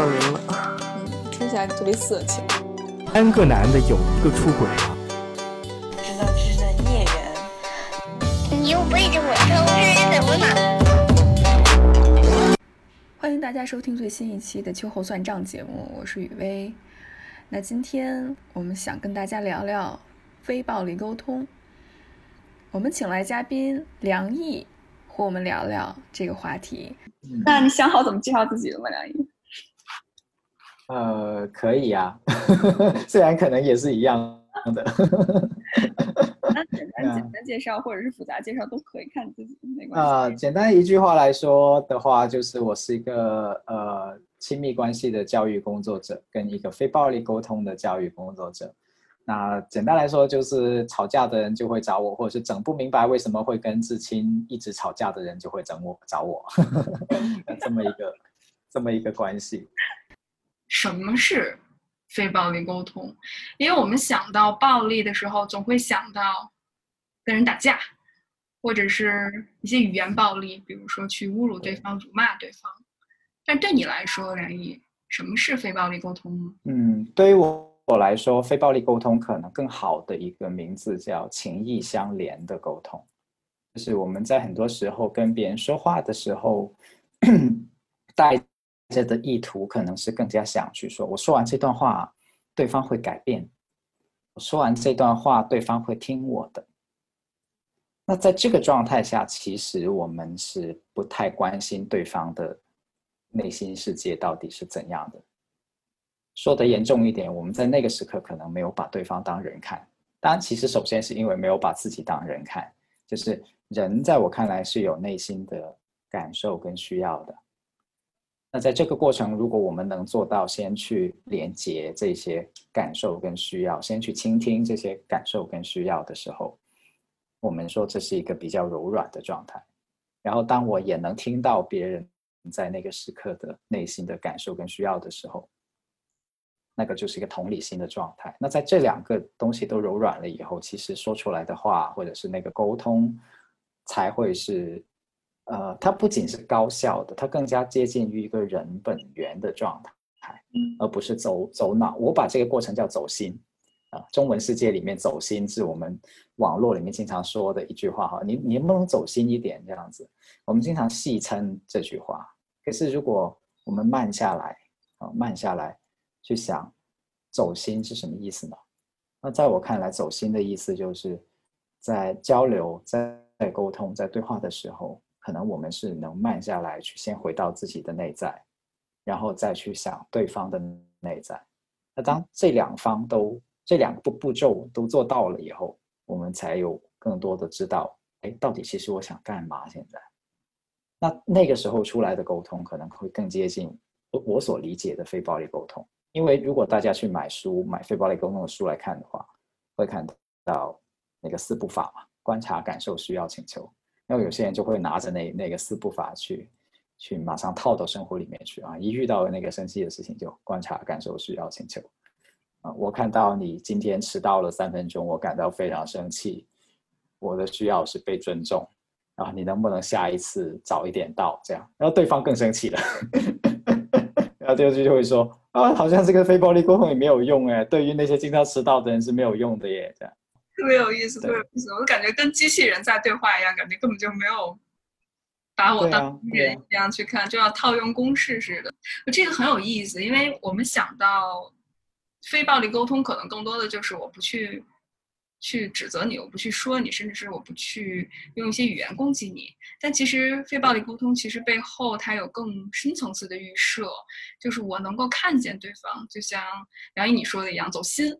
恶名了，嗯，听起来特别色情。三个男的有一个出轨了，知道是在孽缘。你又背着我偷吃，怎么了？欢迎大家收听最新一期的秋后算账节目，我是雨薇。那今天我们想跟大家聊聊非暴力沟通。我们请来嘉宾梁毅。和我们聊聊这个话题。那你想好怎么介绍自己了吗，梁毅？呃，可以啊，虽然可能也是一样的。那简单简单介绍或者是复杂介绍都可以，看自己没关系。啊，简单一句话来说的话，就是我是一个呃亲密关系的教育工作者，跟一个非暴力沟通的教育工作者。那简单来说，就是吵架的人就会找我，或者是整不明白为什么会跟至亲一直吵架的人就会整我找我，这么一个这么一个关系。什么是非暴力沟通？因为我们想到暴力的时候，总会想到跟人打架，或者是一些语言暴力，比如说去侮辱对方、辱骂对方。但对你来说，梁毅，什么是非暴力沟通呢？嗯，对于我。我来说，非暴力沟通可能更好的一个名字叫情意相连的沟通，就是我们在很多时候跟别人说话的时候，带这的意图可能是更加想去说，我说完这段话，对方会改变；我说完这段话，对方会听我的。那在这个状态下，其实我们是不太关心对方的内心世界到底是怎样的。说的严重一点，我们在那个时刻可能没有把对方当人看。当然，其实首先是因为没有把自己当人看。就是人在我看来是有内心的感受跟需要的。那在这个过程，如果我们能做到先去连接这些感受跟需要，先去倾听这些感受跟需要的时候，我们说这是一个比较柔软的状态。然后，当我也能听到别人在那个时刻的内心的感受跟需要的时候。那个就是一个同理心的状态。那在这两个东西都柔软了以后，其实说出来的话，或者是那个沟通，才会是，呃，它不仅是高效的，它更加接近于一个人本源的状态，而不是走走脑。我把这个过程叫走心，啊，中文世界里面走心是我们网络里面经常说的一句话哈。你你能不能走心一点这样子？我们经常戏称这句话。可是如果我们慢下来，啊，慢下来。去想，走心是什么意思呢？那在我看来，走心的意思就是在交流、在在沟通、在对话的时候，可能我们是能慢下来，去先回到自己的内在，然后再去想对方的内在。那当这两方都这两个步步骤都做到了以后，我们才有更多的知道，哎，到底其实我想干嘛？现在，那那个时候出来的沟通可能会更接近我我所理解的非暴力沟通。因为如果大家去买书、买非暴力沟通的书来看的话，会看到那个四步法嘛，观察、感受、需要、请求。然后有些人就会拿着那那个四步法去，去马上套到生活里面去啊！一遇到那个生气的事情，就观察、感受、需要、请求。啊，我看到你今天迟到了三分钟，我感到非常生气。我的需要是被尊重啊！你能不能下一次早一点到？这样，然后对方更生气了。然后第二句就会说啊，好像这个非暴力沟通也没有用哎，对于那些经常迟到的人是没有用的耶，这样特别有意思，特别有意思。我感觉跟机器人在对话一样，感觉根本就没有把我当人一样去看，就要套用公式似的。这个很有意思，因为我们想到非暴力沟通，可能更多的就是我不去。去指责你，我不去说你，甚至是我不去用一些语言攻击你。但其实非暴力沟通，其实背后它有更深层次的预设，就是我能够看见对方，就像梁毅你说的一样，走心，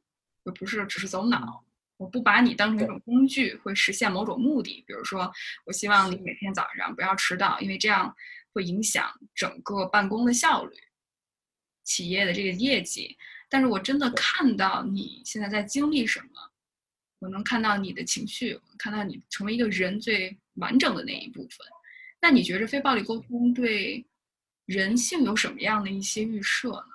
而不是只是走脑。我不把你当成一种工具，会实现某种目的。比如说，我希望你每天早上不要迟到，因为这样会影响整个办公的效率，企业的这个业绩。但是我真的看到你现在在经历什么。我能看到你的情绪，看到你成为一个人最完整的那一部分。那你觉着非暴力沟通对人性有什么样的一些预设呢？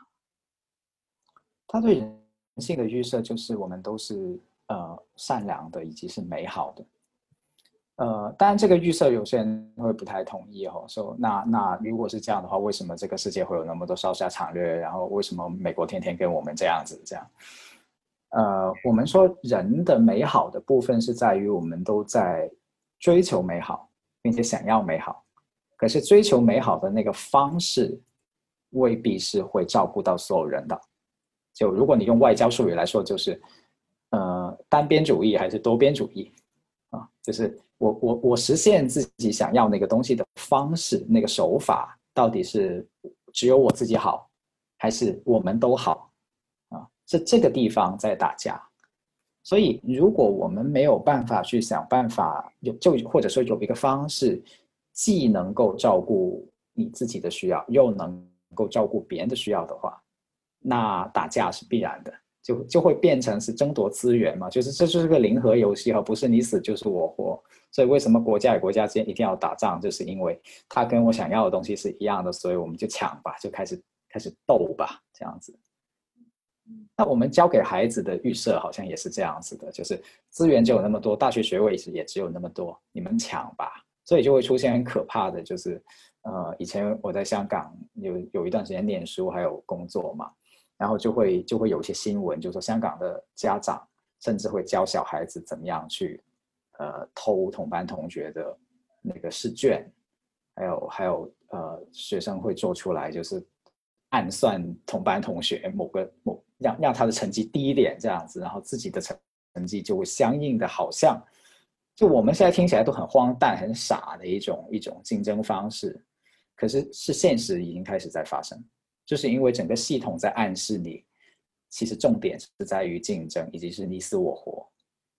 他对人性的预设就是我们都是呃善良的，以及是美好的。呃，当然这个预设有些人会不太同意哦，说那那如果是这样的话，为什么这个世界会有那么多烧杀抢掠？然后为什么美国天天跟我们这样子这样？呃，我们说人的美好的部分是在于我们都在追求美好，并且想要美好，可是追求美好的那个方式未必是会照顾到所有人的。就如果你用外交术语来说，就是单边主义还是多边主义啊？就是我我我实现自己想要那个东西的方式，那个手法到底是只有我自己好，还是我们都好啊？是这个地方在打架，所以如果我们没有办法去想办法，有就或者说有一个方式，既能够照顾你自己的需要，又能够照顾别人的需要的话，那打架是必然的，就就会变成是争夺资源嘛，就是这就是个零和游戏哈，不是你死就是我活。所以为什么国家与国家之间一定要打仗，就是因为他跟我想要的东西是一样的，所以我们就抢吧，就开始开始斗吧，这样子。那我们教给孩子的预设好像也是这样子的，就是资源就有那么多，大学学位也只有那么多，你们抢吧。所以就会出现很可怕的就是，呃，以前我在香港有有一段时间念书还有工作嘛，然后就会就会有一些新闻，就说香港的家长甚至会教小孩子怎么样去，呃，偷同班同学的那个试卷，还有还有呃，学生会做出来就是暗算同班同学某个某。让让他的成绩低一点，这样子，然后自己的成成绩就会相应的，好像就我们现在听起来都很荒诞、很傻的一种一种竞争方式，可是是现实已经开始在发生，就是因为整个系统在暗示你，其实重点是在于竞争，以及是你死我活。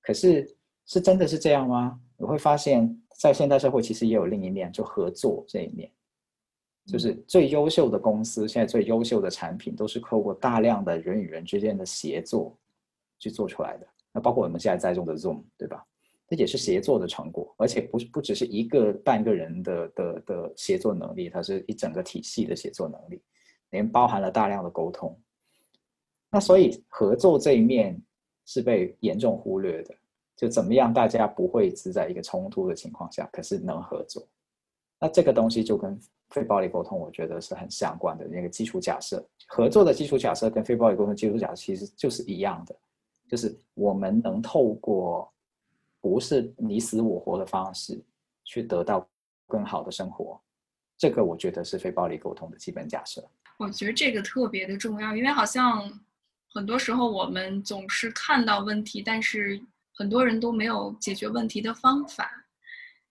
可是是真的是这样吗？你会发现在现代社会其实也有另一面，就合作这一面。就是最优秀的公司，现在最优秀的产品都是透过大量的人与人之间的协作去做出来的。那包括我们现在在用的 Zoom，对吧？这也是协作的成果，而且不不只是一个半个人的的的协作能力，它是一整个体系的协作能力，连包含了大量的沟通。那所以合作这一面是被严重忽略的。就怎么样，大家不会只在一个冲突的情况下，可是能合作。那这个东西就跟非暴力沟通，我觉得是很相关的那个基础假设。合作的基础假设跟非暴力沟通基础假设其实就是一样的，就是我们能透过不是你死我活的方式去得到更好的生活。这个我觉得是非暴力沟通的基本假设。我觉得这个特别的重要，因为好像很多时候我们总是看到问题，但是很多人都没有解决问题的方法。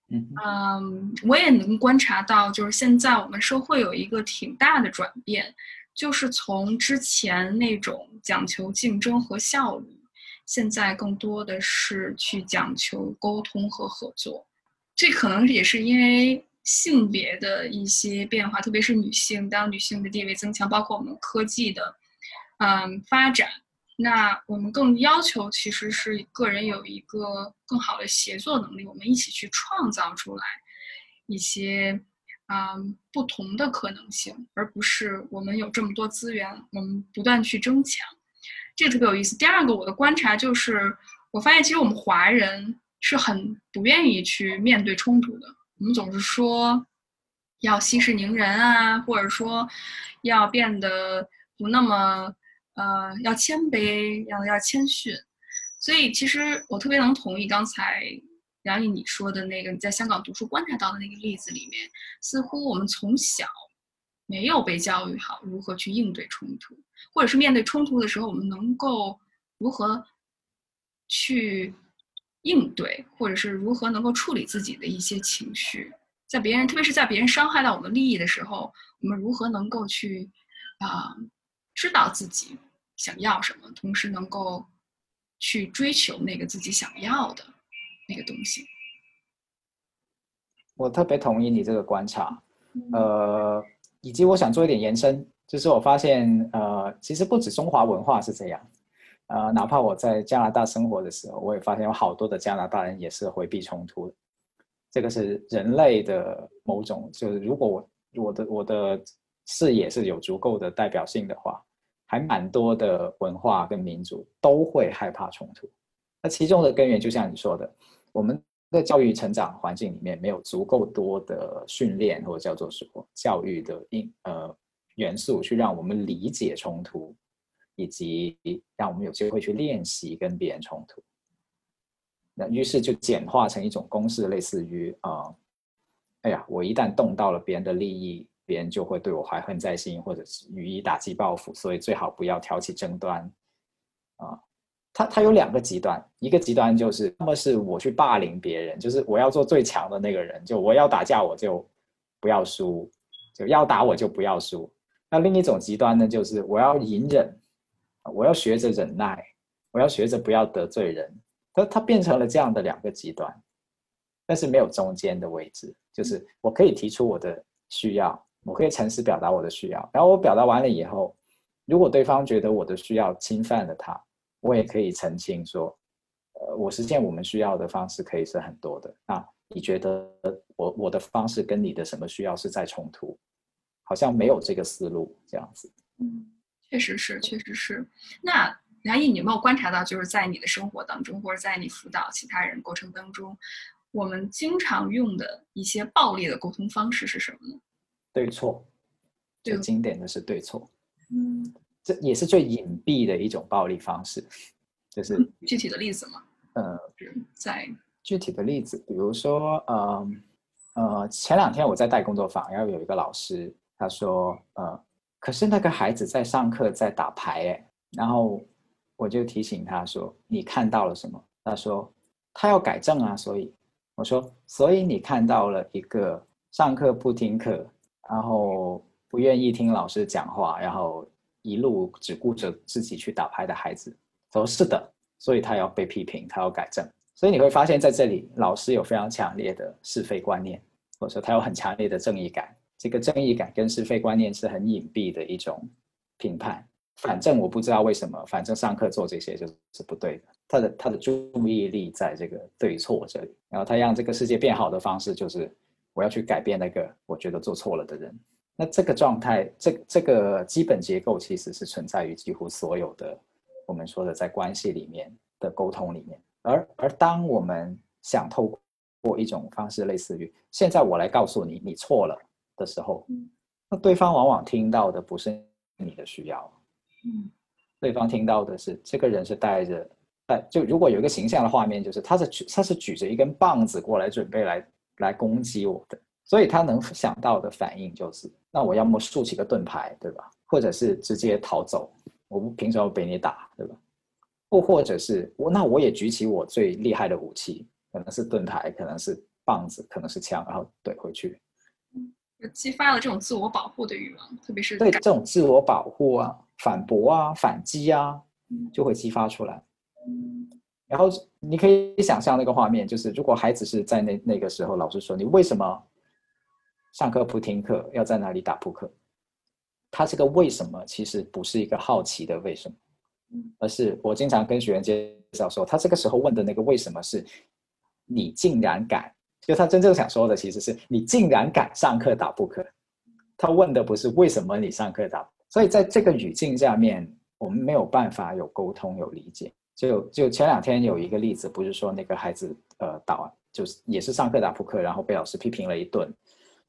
嗯，我也能观察到，就是现在我们社会有一个挺大的转变，就是从之前那种讲求竞争和效率，现在更多的是去讲求沟通和合作。这可能也是因为性别的一些变化，特别是女性，当女性的地位增强，包括我们科技的嗯发展。那我们更要求其实是个人有一个更好的协作能力，我们一起去创造出来一些嗯不同的可能性，而不是我们有这么多资源，我们不断去争抢，这特别有意思。第二个，我的观察就是，我发现其实我们华人是很不愿意去面对冲突的，我们总是说要息事宁人啊，或者说要变得不那么。呃，要谦卑，要要谦逊，所以其实我特别能同意刚才梁毅你说的那个你在香港读书观察到的那个例子里面，似乎我们从小没有被教育好如何去应对冲突，或者是面对冲突的时候，我们能够如何去应对，或者是如何能够处理自己的一些情绪，在别人，特别是在别人伤害到我们利益的时候，我们如何能够去啊？知道自己想要什么，同时能够去追求那个自己想要的那个东西。我特别同意你这个观察，呃，以及我想做一点延伸，就是我发现，呃，其实不止中华文化是这样，呃，哪怕我在加拿大生活的时候，我也发现有好多的加拿大人也是回避冲突的。这个是人类的某种，就是如果我我的我的。视野是有足够的代表性的话，还蛮多的文化跟民族都会害怕冲突。那其中的根源就像你说的，我们在教育成长环境里面没有足够多的训练或者叫做什么教育的因呃元素，去让我们理解冲突，以及让我们有机会去练习跟别人冲突。那于是就简化成一种公式，类似于啊，哎呀，我一旦动到了别人的利益，别人就会对我怀恨在心，或者是予以打击报复，所以最好不要挑起争端啊。它它有两个极端，一个极端就是那么是我去霸凌别人，就是我要做最强的那个人，就我要打架我就不要输，就要打我就不要输。那另一种极端呢，就是我要隐忍，我要学着忍耐，我要学着不要得罪人。它它变成了这样的两个极端，但是没有中间的位置，就是我可以提出我的需要，我可以诚实表达我的需要，然后我表达完了以后，如果对方觉得我的需要侵犯了他，我也可以澄清说，呃，我实现我们需要的方式可以是很多的。那你觉得我我的方式跟你的什么需要是在冲突？好像没有这个思路这样子。嗯，确实是，确实是。那。梁毅，你有没有观察到，就是在你的生活当中，或者在你辅导其他人过程当中，我们经常用的一些暴力的沟通方式是什么呢？对错，最经典的是对错。嗯，这也是最隐蔽的一种暴力方式，就是具体的例子吗？呃，在具体的例子，比如说，呃呃，前两天我在带工作坊，然后有一个老师他说，呃，可是那个孩子在上课在打牌，哎，然后。我就提醒他说：“你看到了什么？”他说：“他要改正啊。”所以我说：“所以你看到了一个上课不听课，然后不愿意听老师讲话，然后一路只顾着自己去打牌的孩子。”他说：“是的。”所以他要被批评，他要改正。所以你会发现在这里，老师有非常强烈的是非观念，或者说他有很强烈的正义感。这个正义感跟是非观念是很隐蔽的一种评判。反正我不知道为什么，反正上课做这些就是不对的。他的他的注意力在这个对错这里，然后他让这个世界变好的方式就是我要去改变那个我觉得做错了的人。那这个状态，这这个基本结构其实是存在于几乎所有的我们说的在关系里面的沟通里面。而而当我们想透过一种方式，类似于现在我来告诉你你错了的时候，那对方往往听到的不是你的需要。嗯，对方听到的是这个人是带着，带就如果有一个形象的画面，就是他是举他是举着一根棒子过来准备来来攻击我的，所以他能想到的反应就是，那我要么竖起个盾牌，对吧？或者是直接逃走，我不凭什么被你打，对吧？或或者是我那我也举起我最厉害的武器，可能是盾牌，可能是棒子，可能是枪，然后怼回去。激发了这种自我保护的欲望，特别是对这种自我保护啊、反驳啊、反击啊，就会激发出来。然后你可以想象那个画面，就是如果孩子是在那那个时候，老师说你为什么上课不听课，要在那里打扑克？他这个为什么其实不是一个好奇的为什么，而是我经常跟学员介绍说，他这个时候问的那个为什么是，你竟然敢。就他真正想说的，其实是你竟然敢上课打扑克。他问的不是为什么你上课打，所以在这个语境下面，我们没有办法有沟通、有理解。就就前两天有一个例子，不是说那个孩子呃打，就是也是上课打扑克，然后被老师批评了一顿，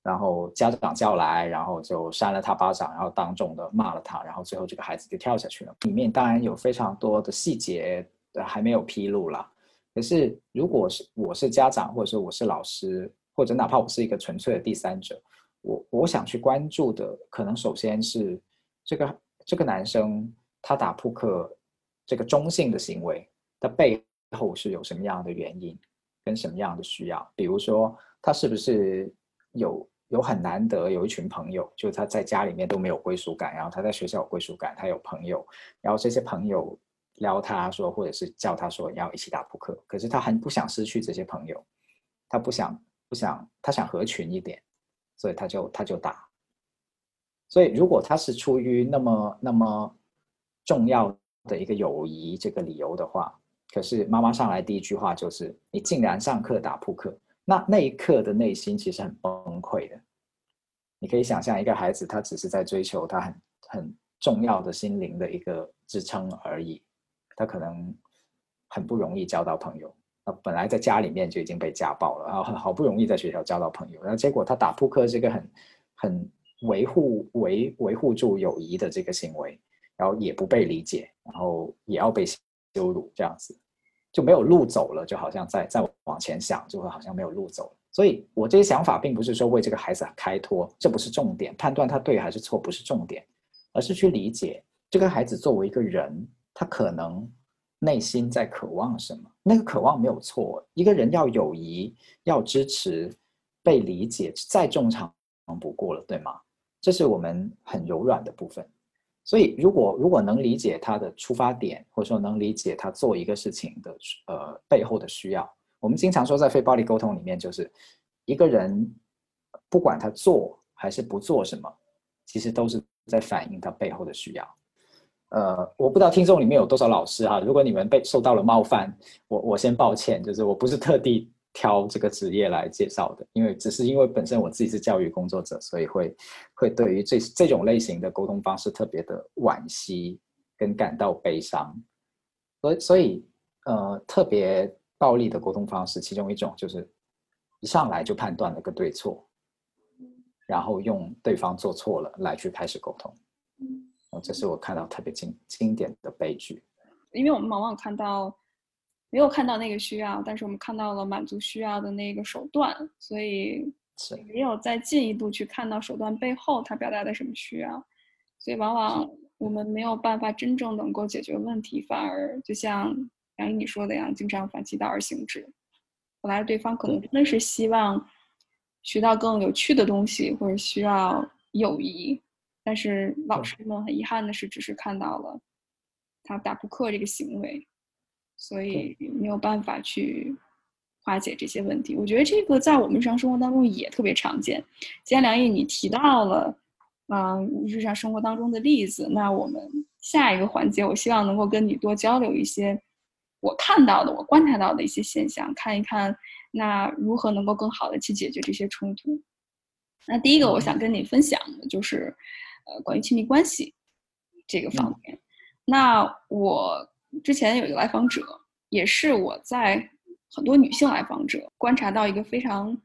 然后家长叫来，然后就扇了他巴掌，然后当众的骂了他，然后最后这个孩子就跳下去了。里面当然有非常多的细节还没有披露了。可是，如果是我是家长，或者说我是老师，或者哪怕我是一个纯粹的第三者，我我想去关注的，可能首先是这个这个男生他打扑克这个中性的行为的背后是有什么样的原因，跟什么样的需要？比如说，他是不是有有很难得有一群朋友，就他在家里面都没有归属感，然后他在学校有归属感，他有朋友，然后这些朋友。撩他说，或者是叫他说要一起打扑克，可是他很不想失去这些朋友，他不想不想，他想合群一点，所以他就他就打。所以如果他是出于那么那么重要的一个友谊这个理由的话，可是妈妈上来第一句话就是你竟然上课打扑克，那那一刻的内心其实很崩溃的。你可以想象一个孩子，他只是在追求他很很重要的心灵的一个支撑而已。他可能很不容易交到朋友，呃，本来在家里面就已经被家暴了，然后好不容易在学校交到朋友，然后结果他打扑克是一个很很维护维维护住友谊的这个行为，然后也不被理解，然后也要被羞辱，这样子就没有路走了，就好像再再往前想，就会好像没有路走。所以我这些想法并不是说为这个孩子开脱，这不是重点，判断他对还是错不是重点，而是去理解这个孩子作为一个人，他可能。内心在渴望什么？那个渴望没有错。一个人要友谊，要支持，被理解，再正常不过了，对吗？这是我们很柔软的部分。所以，如果如果能理解他的出发点，或者说能理解他做一个事情的呃背后的需要，我们经常说在非暴力沟通里面，就是一个人不管他做还是不做什么，其实都是在反映他背后的需要。呃，我不知道听众里面有多少老师哈。如果你们被受到了冒犯，我我先抱歉，就是我不是特地挑这个职业来介绍的，因为只是因为本身我自己是教育工作者，所以会会对于这这种类型的沟通方式特别的惋惜跟感到悲伤。所所以呃，特别暴力的沟通方式，其中一种就是一上来就判断了个对错，然后用对方做错了来去开始沟通。这是我看到特别经经典的悲剧，因为我们往往看到没有看到那个需要，但是我们看到了满足需要的那个手段，所以没有再进一步去看到手段背后它表达的什么需要，所以往往我们没有办法真正能够解决问题，反而就像杨毅你说的样，经常反其道而行之。本来对方可能真的是希望学到更有趣的东西，或者需要友谊。但是老师们很遗憾的是，只是看到了他打扑克这个行为，所以没有办法去化解这些问题。我觉得这个在我们日常生活当中也特别常见。既然梁毅你提到了，嗯，日常生活当中的例子。那我们下一个环节，我希望能够跟你多交流一些我看到的、我观察到的一些现象，看一看那如何能够更好的去解决这些冲突。那第一个，我想跟你分享的就是。呃，关于亲密关系这个方面，那我之前有一个来访者，也是我在很多女性来访者观察到一个非常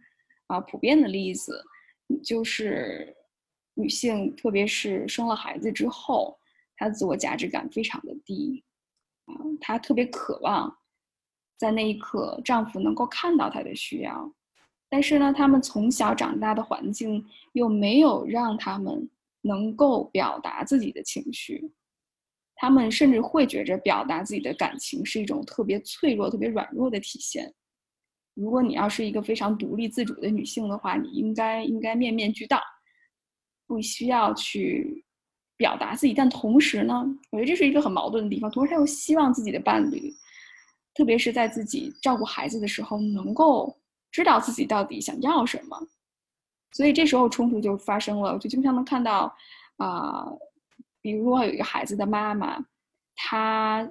啊普遍的例子，就是女性，特别是生了孩子之后，她自我价值感非常的低，啊，她特别渴望在那一刻丈夫能够看到她的需要，但是呢，他们从小长大的环境又没有让他们。能够表达自己的情绪，他们甚至会觉着表达自己的感情是一种特别脆弱、特别软弱的体现。如果你要是一个非常独立自主的女性的话，你应该应该面面俱到，不需要去表达自己。但同时呢，我觉得这是一个很矛盾的地方。同时，他又希望自己的伴侣，特别是在自己照顾孩子的时候，能够知道自己到底想要什么。所以这时候冲突就发生了，我就经常能看到，啊，比如说有一个孩子的妈妈，她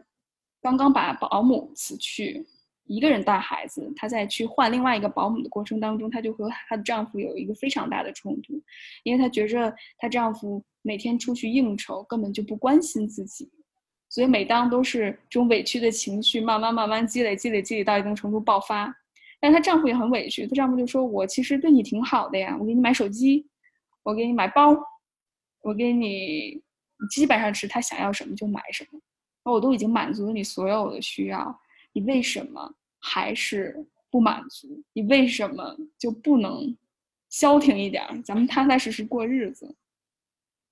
刚刚把保姆辞去，一个人带孩子，她在去换另外一个保姆的过程当中，她就和她的丈夫有一个非常大的冲突，因为她觉着她丈夫每天出去应酬，根本就不关心自己，所以每当都是这种委屈的情绪慢慢慢慢积累积累积累到一定程度爆发。但她丈夫也很委屈，她丈夫就说：“我其实对你挺好的呀，我给你买手机，我给你买包，我给你，基本上是他想要什么就买什么，我都已经满足了你所有的需要，你为什么还是不满足？你为什么就不能消停一点？咱们踏踏实实过日子？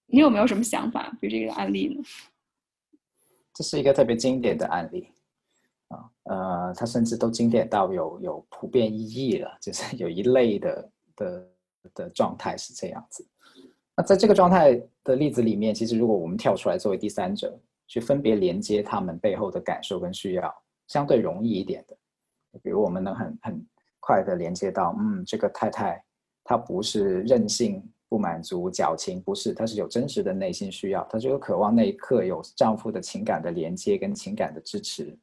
你有没有什么想法对这个案例呢？”这是一个特别经典的案例。啊，呃，它甚至都经典到有有普遍意义了，就是有一类的的的状态是这样子。那在这个状态的例子里面，其实如果我们跳出来作为第三者，去分别连接他们背后的感受跟需要，相对容易一点的。比如我们能很很快的连接到，嗯，这个太太她不是任性、不满足、矫情，不是，她是有真实的内心需要，她就有渴望那一刻有丈夫的情感的连接跟情感的支持。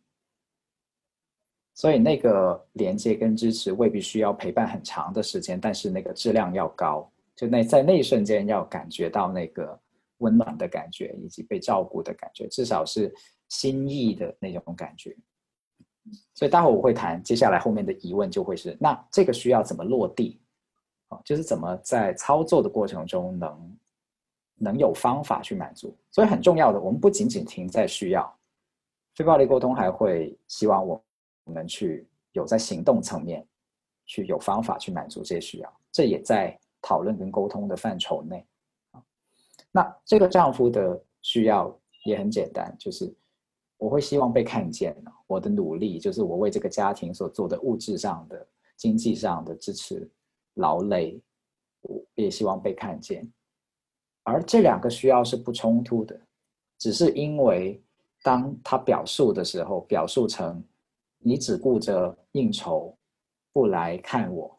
所以那个连接跟支持未必需要陪伴很长的时间，但是那个质量要高，就那在那一瞬间要感觉到那个温暖的感觉，以及被照顾的感觉，至少是心意的那种感觉。所以待会我会谈，接下来后面的疑问就会是：那这个需要怎么落地？啊，就是怎么在操作的过程中能能有方法去满足。所以很重要的，我们不仅仅停在需要，非暴力沟通还会希望我我们去有在行动层面去有方法去满足这些需要。这也在讨论跟沟通的范畴内。那这个丈夫的需要也很简单，就是我会希望被看见，我的努力就是我为这个家庭所做的物质上的、经济上的支持、劳累，我也希望被看见。而这两个需要是不冲突的，只是因为当他表述的时候，表述成你只顾着应酬，不来看我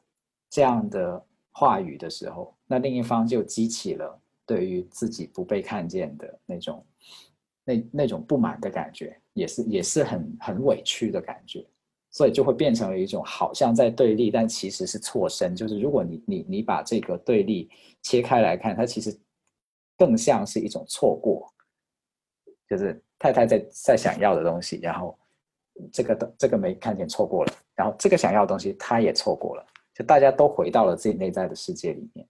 这样的话语的时候，那另一方就激起了。对于自己不被看见的那种，那那种不满的感觉，也是也是很很委屈的感觉，所以就会变成了一种好像在对立，但其实是错身。就是如果你你你把这个对立切开来看，它其实更像是一种错过，就是太太在在想要的东西，然后这个的这个没看见错过了，然后这个想要的东西他也错过了，就大家都回到了自己内在的世界里面。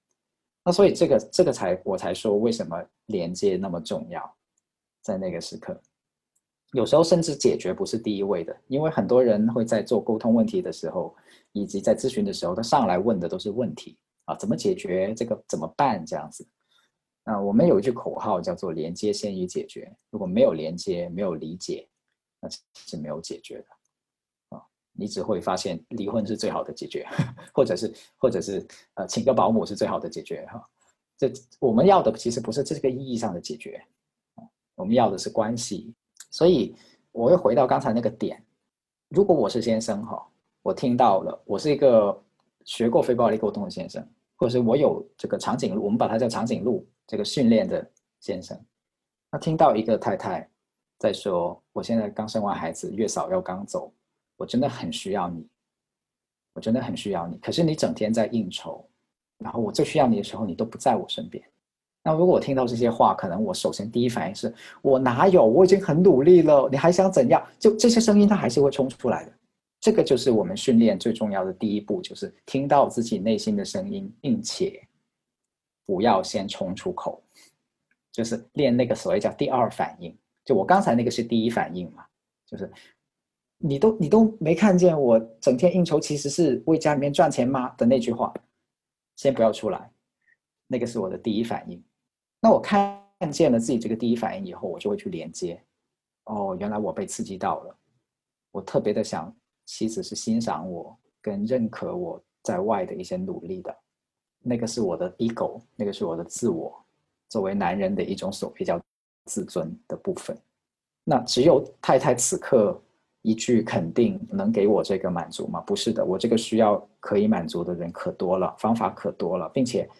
那所以这个这个才我才说为什么连接那么重要，在那个时刻，有时候甚至解决不是第一位的，因为很多人会在做沟通问题的时候，以及在咨询的时候，他上来问的都是问题啊，怎么解决这个怎么办这样子。那我们有一句口号叫做“连接先于解决”，如果没有连接，没有理解，那是没有解决的啊。你只会发现离婚是最好的解决，或者是或者是呃请个保姆是最好的解决哈。这我们要的其实不是这个意义上的解决，我们要的是关系。所以我又回到刚才那个点，如果我是先生哈，我听到了，我是一个学过非暴力沟通的先生，或者是我有这个长颈鹿，我们把它叫长颈鹿这个训练的先生，那听到一个太太再说，我现在刚生完孩子，月嫂要刚走。我真的很需要你，我真的很需要你。可是你整天在应酬，然后我最需要你的时候，你都不在我身边。那如果我听到这些话，可能我首先第一反应是我哪有？我已经很努力了，你还想怎样？就这些声音，它还是会冲出来的。这个就是我们训练最重要的第一步，就是听到自己内心的声音，并且不要先冲出口，就是练那个所谓叫第二反应。就我刚才那个是第一反应嘛，就是。你都你都没看见我整天应酬，其实是为家里面赚钱吗？的那句话，先不要出来，那个是我的第一反应。那我看见了自己这个第一反应以后，我就会去连接。哦，原来我被刺激到了。我特别的想，妻子是欣赏我跟认可我在外的一些努力的。那个是我的 ego，那个是我的自我，作为男人的一种所谓叫自尊的部分。那只有太太此刻。一句肯定能给我这个满足吗？不是的，我这个需要可以满足的人可多了，方法可多了，并且，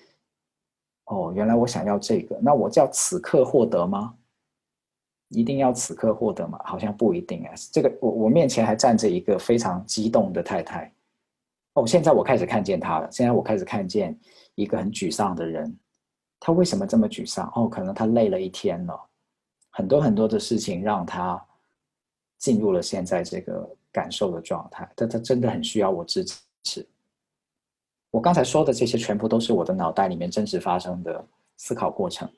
哦，原来我想要这个，那我叫此刻获得吗？一定要此刻获得吗？好像不一定啊。这个我我面前还站着一个非常激动的太太，哦，现在我开始看见他了。现在我开始看见一个很沮丧的人，他为什么这么沮丧？哦，可能他累了一天了，很多很多的事情让他。进入了现在这个感受的状态，但他真的很需要我支持。我刚才说的这些全部都是我的脑袋里面真实发生的思考过程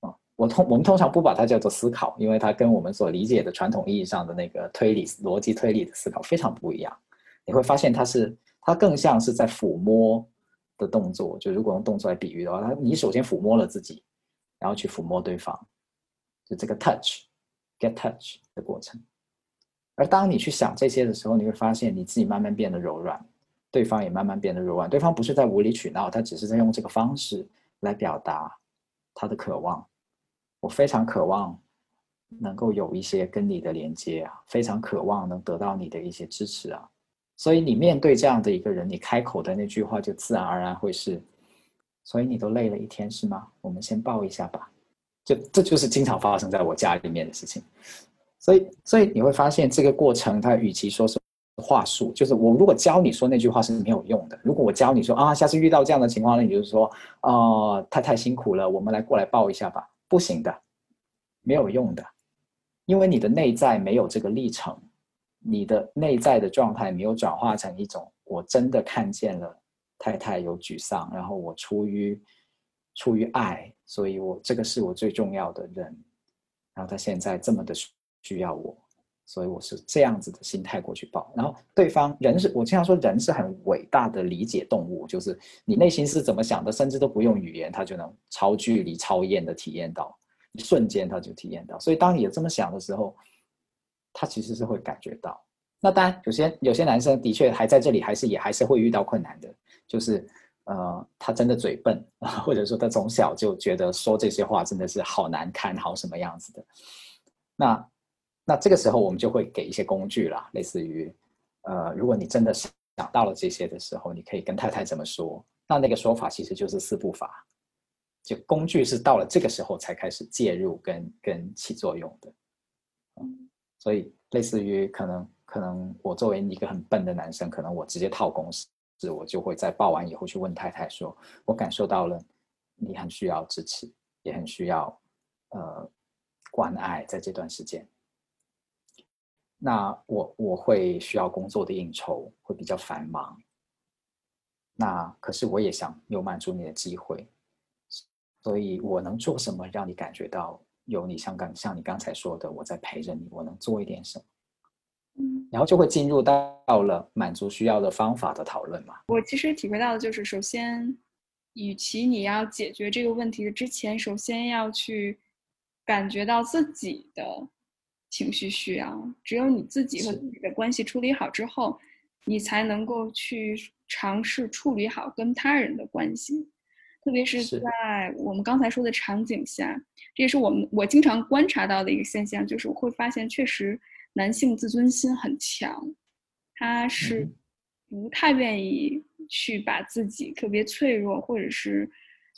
啊。我通我们通常不把它叫做思考，因为它跟我们所理解的传统意义上的那个推理逻辑推理的思考非常不一样。你会发现它是它更像是在抚摸的动作。就如果用动作来比喻的话，它你首先抚摸了自己，然后去抚摸对方，就这个 touch get touch 的过程。而当你去想这些的时候，你会发现你自己慢慢变得柔软，对方也慢慢变得柔软。对方不是在无理取闹，他只是在用这个方式来表达他的渴望。我非常渴望能够有一些跟你的连接啊，非常渴望能得到你的一些支持啊。所以你面对这样的一个人，你开口的那句话就自然而然会是：所以你都累了一天是吗？我们先抱一下吧。就这就是经常发生在我家里面的事情。所以，所以你会发现这个过程，它与其说是话术，就是我如果教你说那句话是没有用的。如果我教你说啊，下次遇到这样的情况，那你就是说，啊，太太辛苦了，我们来过来抱一下吧，不行的，没有用的，因为你的内在没有这个历程，你的内在的状态没有转化成一种我真的看见了太太有沮丧，然后我出于出于爱，所以我这个是我最重要的人，然后他现在这么的需要我。所以我是这样子的心态过去报，然后对方人是我经常说人是很伟大的理解动物，就是你内心是怎么想的，甚至都不用语言，他就能超距离、超验的体验到，一瞬间他就体验到。所以当你有这么想的时候，他其实是会感觉到。那当然，有些有些男生的确还在这里，还是也还是会遇到困难的，就是呃，他真的嘴笨，或者说他从小就觉得说这些话真的是好难堪，好什么样子的，那。那这个时候我们就会给一些工具啦，类似于，呃，如果你真的想到了这些的时候，你可以跟太太怎么说？那那个说法其实就是四步法，就工具是到了这个时候才开始介入跟跟起作用的。嗯，所以类似于可能可能我作为一个很笨的男生，可能我直接套公式，我就会在报完以后去问太太说，我感受到了你很需要支持，也很需要呃关爱，在这段时间。那我我会需要工作的应酬会比较繁忙，那可是我也想有满足你的机会，所以我能做什么让你感觉到有你像刚像你刚才说的我在陪着你，我能做一点什么？嗯，然后就会进入到了满足需要的方法的讨论嘛。我其实体会到的就是，首先，与其你要解决这个问题的之前，首先要去感觉到自己的。情绪需要，只有你自己和自己的关系处理好之后，你才能够去尝试处理好跟他人的关系。特别是在我们刚才说的场景下，这也是我们我经常观察到的一个现象，就是我会发现，确实男性自尊心很强，他是不太愿意去把自己特别脆弱，或者是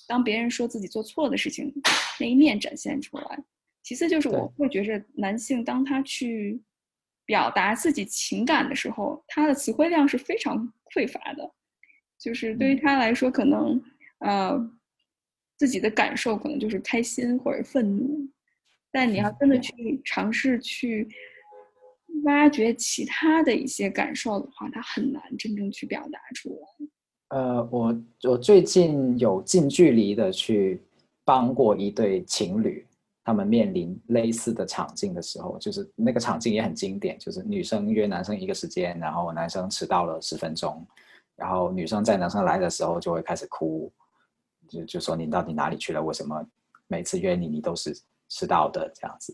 当别人说自己做错的事情那一面展现出来。其次就是我会觉着男性当他去表达自己情感的时候，他的词汇量是非常匮乏的，就是对于他来说，可能呃自己的感受可能就是开心或者愤怒，但你要真的去尝试去挖掘其他的一些感受的话，他很难真正去表达出来。呃，我我最近有近距离的去帮过一对情侣。他们面临类似的场景的时候，就是那个场景也很经典，就是女生约男生一个时间，然后男生迟到了十分钟，然后女生在男生来的时候就会开始哭，就就说你到底哪里去了？为什么每次约你你都是迟到的这样子？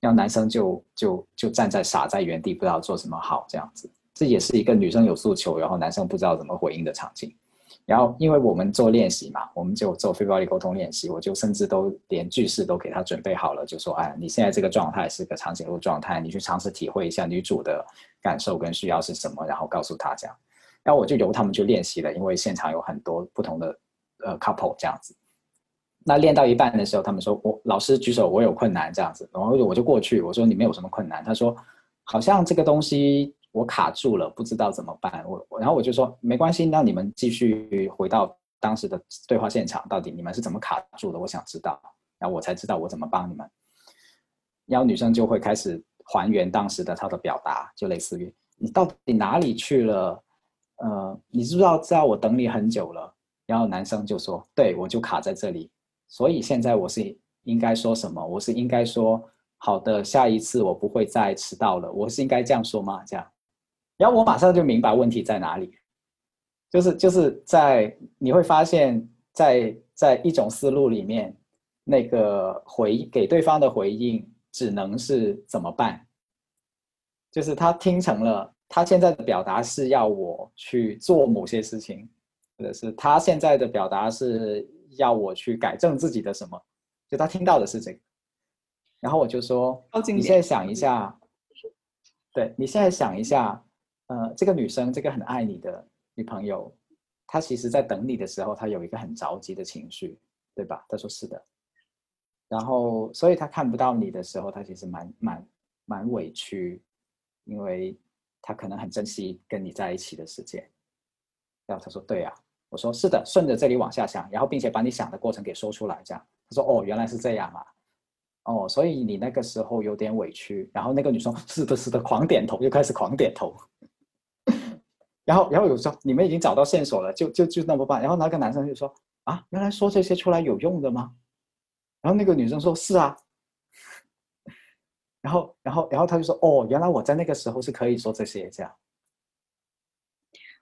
然后男生就就就站在傻在原地，不知道做什么好这样子。这也是一个女生有诉求，然后男生不知道怎么回应的场景。然后，因为我们做练习嘛，我们就做非暴力沟通练习，我就甚至都连句式都给他准备好了，就说：“哎，你现在这个状态是个长颈鹿状态，你去尝试体会一下女主的感受跟需要是什么，然后告诉他这样。”然后我就由他们去练习了，因为现场有很多不同的呃 couple 这样子。那练到一半的时候，他们说：“我老师举手，我有困难这样子。”然后我就过去，我说：“你们有什么困难？”他说：“好像这个东西。”我卡住了，不知道怎么办。我，然后我就说没关系，那你们继续回到当时的对话现场，到底你们是怎么卡住的？我想知道，然后我才知道我怎么帮你们。然后女生就会开始还原当时的她的表达，就类似于你到底哪里去了？呃，你知不知道知道我等你很久了？然后男生就说，对我就卡在这里，所以现在我是应该说什么？我是应该说好的，下一次我不会再迟到了。我是应该这样说吗？这样？然后我马上就明白问题在哪里，就是就是在你会发现，在在一种思路里面，那个回给对方的回应只能是怎么办？就是他听成了，他现在的表达是要我去做某些事情，或者是他现在的表达是要我去改正自己的什么？就他听到的是这个，然后我就说，你现在想一下，对你现在想一下。呃，这个女生，这个很爱你的女朋友，她其实在等你的时候，她有一个很着急的情绪，对吧？他说是的。然后，所以她看不到你的时候，她其实蛮蛮蛮委屈，因为她可能很珍惜跟你在一起的时间。然后他说：“对呀。”我说：“是的，顺着这里往下想，然后并且把你想的过程给说出来。”这样，他说：“哦，原来是这样啊。”哦，所以你那个时候有点委屈。然后那个女生是的，是的，狂点头，又开始狂点头。然后，然后有时候你们已经找到线索了，就就就那么办。然后那个男生就说：“啊，原来说这些出来有用的吗？”然后那个女生说：“是啊。”然后，然后，然后他就说：“哦，原来我在那个时候是可以说这些这样。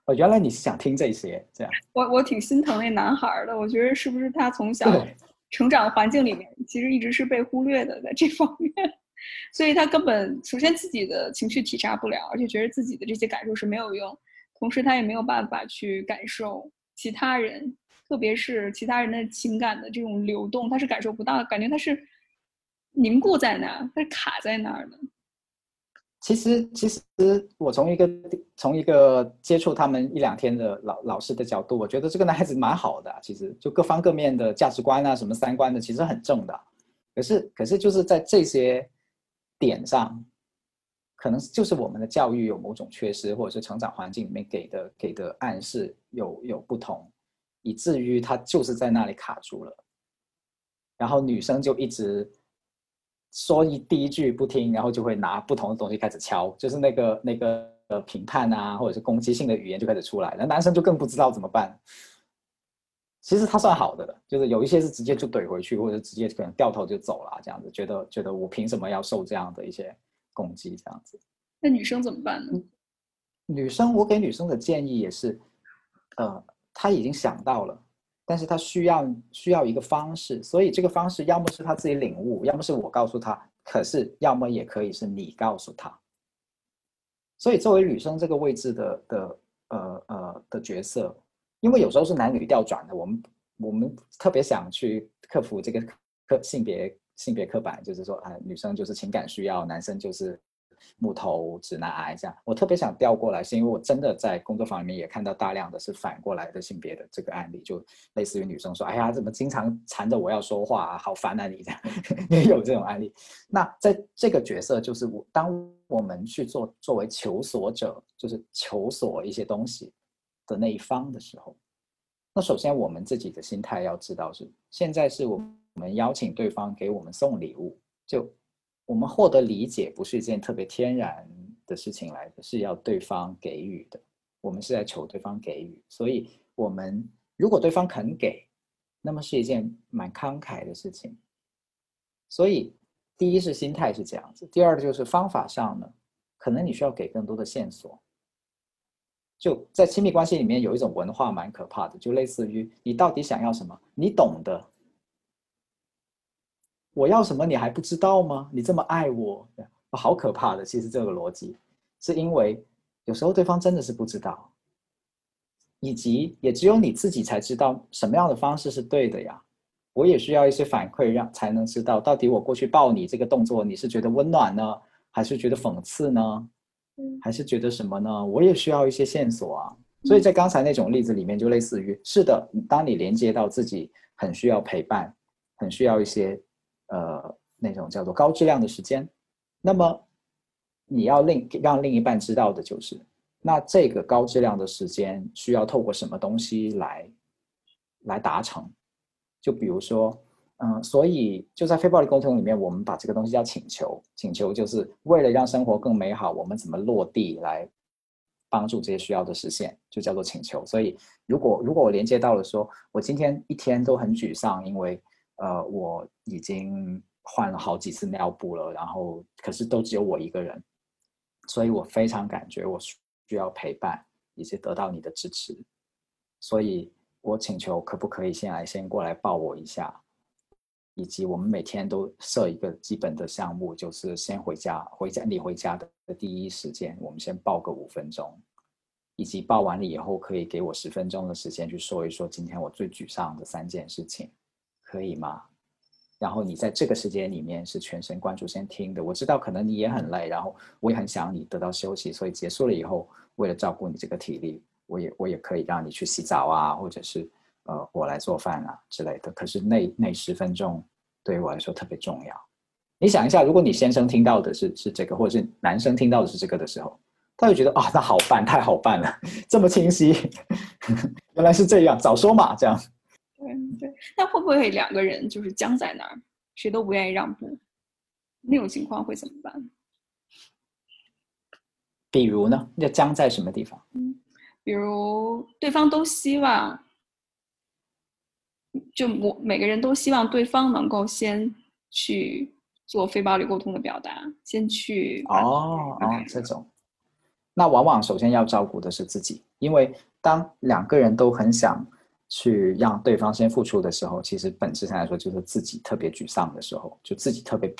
哦，原来你是想听这些这样。”我我挺心疼那男孩的，我觉得是不是他从小成长环境里面其实一直是被忽略的在这方面，所以他根本首先自己的情绪体察不了，而且觉得自己的这些感受是没有用。同时，他也没有办法去感受其他人，特别是其他人的情感的这种流动，他是感受不到，感觉他是凝固在那儿，他是卡在那儿的。其实，其实我从一个从一个接触他们一两天的老老师的角度，我觉得这个男孩子蛮好的。其实，就各方各面的价值观啊，什么三观的，其实很正的。可是，可是就是在这些点上。可能就是我们的教育有某种缺失，或者是成长环境里面给的给的暗示有有不同，以至于他就是在那里卡住了。然后女生就一直说一第一句不听，然后就会拿不同的东西开始敲，就是那个那个呃评判啊，或者是攻击性的语言就开始出来，那男生就更不知道怎么办。其实他算好的了，就是有一些是直接就怼回去，或者直接可能掉头就走了，这样子觉得觉得我凭什么要受这样的一些。攻击这样子，那女生怎么办呢？女生，我给女生的建议也是，呃，她已经想到了，但是他需要需要一个方式，所以这个方式要么是他自己领悟，要么是我告诉他，可是要么也可以是你告诉他。所以作为女生这个位置的的呃呃的角色，因为有时候是男女调转的，我们我们特别想去克服这个克性别。性别刻板就是说，啊，女生就是情感需要，男生就是木头直男癌这样。我特别想调过来，是因为我真的在工作坊里面也看到大量的是反过来的性别的这个案例，就类似于女生说，哎呀，怎么经常缠着我要说话啊，好烦啊你这样，也有这种案例。那在这个角色，就是我当我们去做作为求索者，就是求索一些东西的那一方的时候，那首先我们自己的心态要知道是，现在是。我们邀请对方给我们送礼物，就我们获得理解不是一件特别天然的事情来的，是要对方给予的。我们是在求对方给予，所以我们如果对方肯给，那么是一件蛮慷慨的事情。所以第一是心态是这样子，第二就是方法上呢，可能你需要给更多的线索。就在亲密关系里面有一种文化蛮可怕的，就类似于你到底想要什么，你懂的。我要什么你还不知道吗？你这么爱我，好可怕的。其实这个逻辑，是因为有时候对方真的是不知道，以及也只有你自己才知道什么样的方式是对的呀。我也需要一些反馈，让才能知道到底我过去抱你这个动作，你是觉得温暖呢，还是觉得讽刺呢？还是觉得什么呢？我也需要一些线索啊。所以在刚才那种例子里面，就类似于是的，当你连接到自己很需要陪伴，很需要一些。呃，那种叫做高质量的时间，那么你要另让另一半知道的就是，那这个高质量的时间需要透过什么东西来来达成？就比如说，嗯，所以就在非暴力沟通里面，我们把这个东西叫请求，请求就是为了让生活更美好，我们怎么落地来帮助这些需要的实现，就叫做请求。所以，如果如果我连接到了，说我今天一天都很沮丧，因为。呃，我已经换了好几次尿布了，然后可是都只有我一个人，所以我非常感觉我需要陪伴，以及得到你的支持，所以我请求可不可以先来先过来抱我一下，以及我们每天都设一个基本的项目，就是先回家，回家你回家的第一时间，我们先抱个五分钟，以及抱完了以后可以给我十分钟的时间去说一说今天我最沮丧的三件事情。可以吗？然后你在这个时间里面是全神贯注先听的。我知道可能你也很累，然后我也很想你得到休息，所以结束了以后，为了照顾你这个体力，我也我也可以让你去洗澡啊，或者是呃我来做饭啊之类的。可是那那十分钟对于我来说特别重要。你想一下，如果你先生听到的是是这个，或者是男生听到的是这个的时候，他会觉得啊，那好办，太好办了，这么清晰，原来是这样，早说嘛，这样。对对，那会不会两个人就是僵在那儿，谁都不愿意让步？那种情况会怎么办？比如呢？要僵在什么地方？嗯，比如对方都希望，就我每个人都希望对方能够先去做非暴力沟通的表达，先去哦哦这种，那往往首先要照顾的是自己，因为当两个人都很想去让对方先付出的时候，其实本质上来说就是自己特别沮丧的时候，就自己特别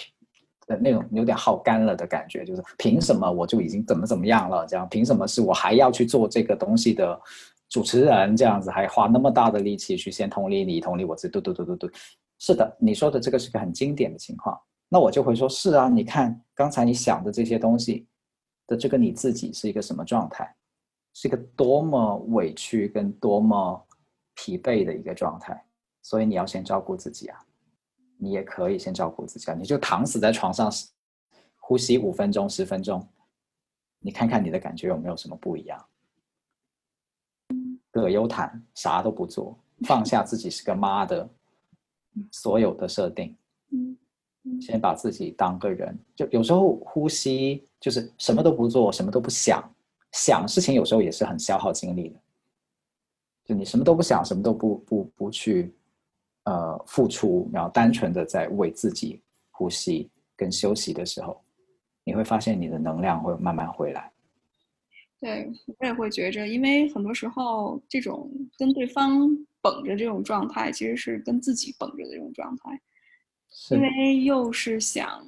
的那种有点耗干了的感觉，就是凭什么我就已经怎么怎么样了？这样凭什么是我还要去做这个东西的主持人？这样子还花那么大的力气去先同理你，同理我自己，对对对对对，是的，你说的这个是个很经典的情况。那我就会说，是啊，你看刚才你想的这些东西的这个你自己是一个什么状态？是一个多么委屈跟多么疲惫的一个状态，所以你要先照顾自己啊。你也可以先照顾自己啊，你就躺死在床上，呼吸五分钟、十分钟，你看看你的感觉有没有什么不一样？葛优躺，啥都不做，放下自己是个妈的所有的设定，先把自己当个人。就有时候呼吸就是什么都不做，什么都不想，想事情有时候也是很消耗精力的。就你什么都不想，什么都不不不去。呃，付出，然后单纯的在为自己呼吸跟休息的时候，你会发现你的能量会慢慢回来。对我也会觉着，因为很多时候这种跟对方绷着这种状态，其实是跟自己绷着的这种状态，因为又是想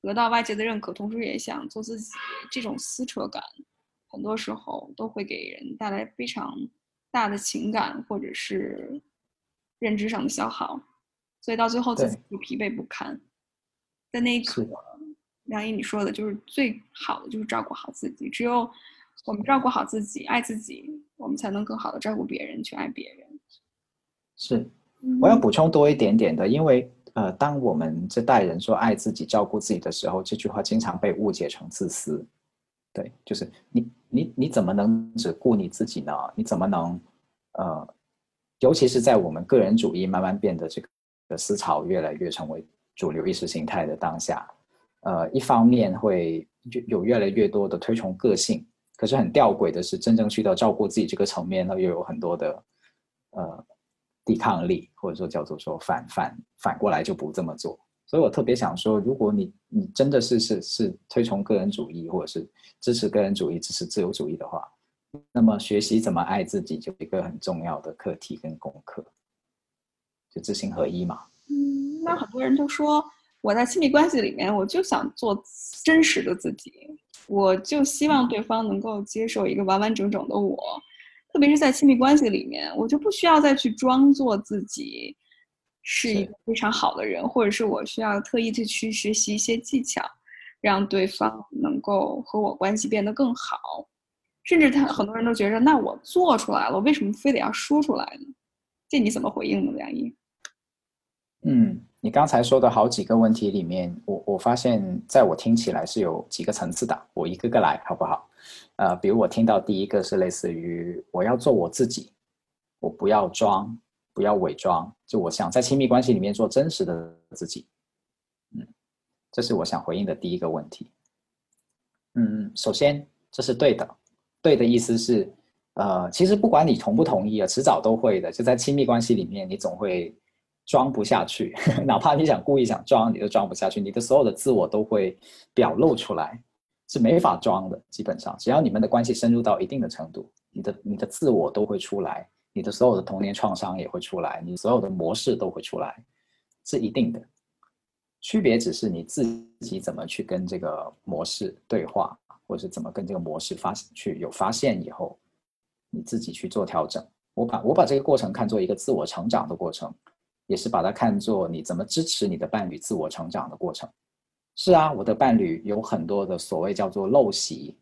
得到外界的认可，同时也想做自己，这种撕扯感，很多时候都会给人带来非常大的情感或者是。认知上的消耗，所以到最后自己就疲惫不堪。在那一刻，梁毅你说的就是最好的，就是照顾好自己。只有我们照顾好自己，爱自己，我们才能更好的照顾别人，去爱别人。是，我要补充多一点点的，因为呃，当我们这代人说爱自己、照顾自己的时候，这句话经常被误解成自私。对，就是你你你怎么能只顾你自己呢？你怎么能呃？尤其是在我们个人主义慢慢变得这个思潮越来越成为主流意识形态的当下，呃，一方面会有越来越多的推崇个性，可是很吊诡的是，真正去到照顾自己这个层面，呢，又有很多的呃抵抗力，或者说叫做说反反反过来就不这么做。所以我特别想说，如果你你真的是是是推崇个人主义，或者是支持个人主义、支持自由主义的话。那么学习怎么爱自己，就一个很重要的课题跟功课，就知行合一嘛。嗯，那很多人都说，我在亲密关系里面，我就想做真实的自己，我就希望对方能够接受一个完完整整的我。特别是在亲密关系里面，我就不需要再去装作自己是一个非常好的人，或者是我需要特意的去学习一些技巧，让对方能够和我关系变得更好。甚至他很多人都觉着，那我做出来了，为什么非得要说出来呢？这你怎么回应呢，梁毅？嗯，你刚才说的好几个问题里面，我我发现，在我听起来是有几个层次的，我一个个来好不好？呃，比如我听到第一个是类似于我要做我自己，我不要装，不要伪装，就我想在亲密关系里面做真实的自己。嗯，这是我想回应的第一个问题。嗯，首先这是对的。对的意思是，呃，其实不管你同不同意啊，迟早都会的。就在亲密关系里面，你总会装不下去，哪怕你想故意想装，你都装不下去。你的所有的自我都会表露出来，是没法装的。基本上，只要你们的关系深入到一定的程度，你的你的自我都会出来，你的所有的童年创伤也会出来，你所有的模式都会出来，是一定的。区别只是你自己怎么去跟这个模式对话。或者是怎么跟这个模式发去有发现以后，你自己去做调整。我把我把这个过程看作一个自我成长的过程，也是把它看作你怎么支持你的伴侣自我成长的过程。是啊，我的伴侣有很多的所谓叫做陋习，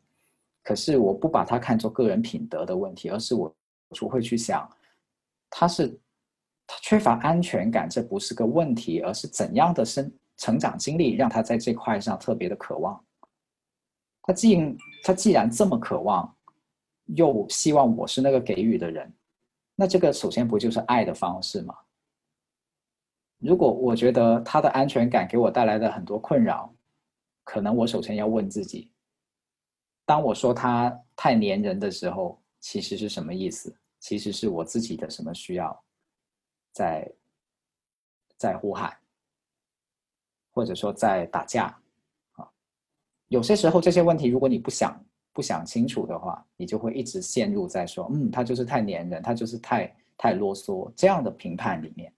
可是我不把它看作个人品德的问题，而是我我会去想，他是他缺乏安全感，这不是个问题，而是怎样的生成长经历让他在这块上特别的渴望。他既他既然这么渴望，又希望我是那个给予的人，那这个首先不就是爱的方式吗？如果我觉得他的安全感给我带来的很多困扰，可能我首先要问自己：当我说他太粘人的时候，其实是什么意思？其实是我自己的什么需要在在呼喊，或者说在打架啊？有些时候这些问题，如果你不想不想清楚的话，你就会一直陷入在说：嗯，他就是太粘人，他就是太太啰嗦这样的评判里面。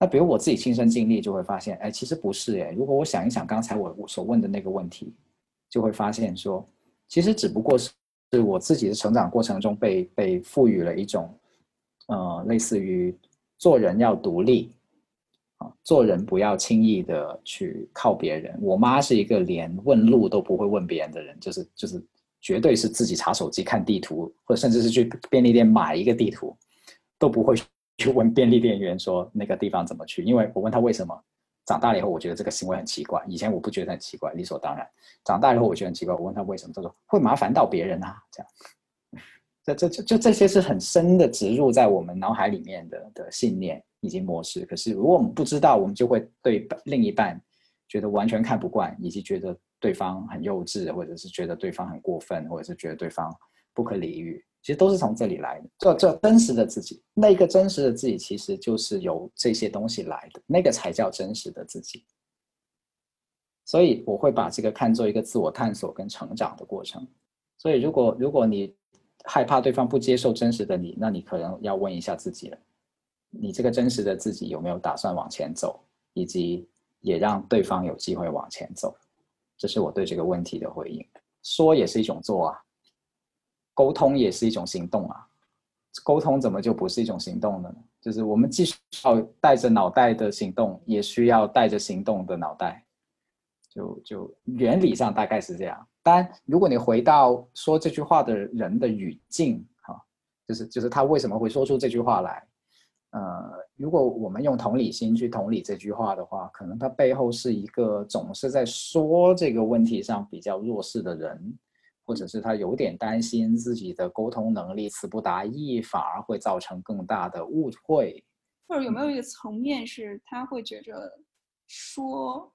那比如我自己亲身经历，就会发现，哎，其实不是哎。如果我想一想刚才我我所问的那个问题，就会发现说，其实只不过是是我自己的成长过程中被被赋予了一种，呃，类似于做人要独立，啊，做人不要轻易的去靠别人。我妈是一个连问路都不会问别人的人，就是就是绝对是自己查手机看地图，或者甚至是去便利店买一个地图，都不会。去问便利店员说那个地方怎么去？因为我问他为什么，长大了以后我觉得这个行为很奇怪，以前我不觉得很奇怪，理所当然。长大以后我觉得很奇怪，我问他为什么，他说会麻烦到别人啊，这样。这这就就这些是很深的植入在我们脑海里面的的信念以及模式。可是如果我们不知道，我们就会对另一半觉得完全看不惯，以及觉得对方很幼稚，或者是觉得对方很过分，或者是觉得对方不可理喻。其实都是从这里来的，这这真实的自己，那个真实的自己其实就是由这些东西来的，那个才叫真实的自己。所以我会把这个看作一个自我探索跟成长的过程。所以如果如果你害怕对方不接受真实的你，那你可能要问一下自己了：你这个真实的自己有没有打算往前走，以及也让对方有机会往前走？这是我对这个问题的回应。说也是一种做啊。沟通也是一种行动啊，沟通怎么就不是一种行动呢？就是我们既需要带着脑袋的行动，也需要带着行动的脑袋，就就原理上大概是这样。当然，如果你回到说这句话的人的语境，哈，就是就是他为什么会说出这句话来？呃，如果我们用同理心去同理这句话的话，可能他背后是一个总是在说这个问题上比较弱势的人。或者是他有点担心自己的沟通能力词不达意，反而会造成更大的误会。或者有没有一个层面是他会觉着说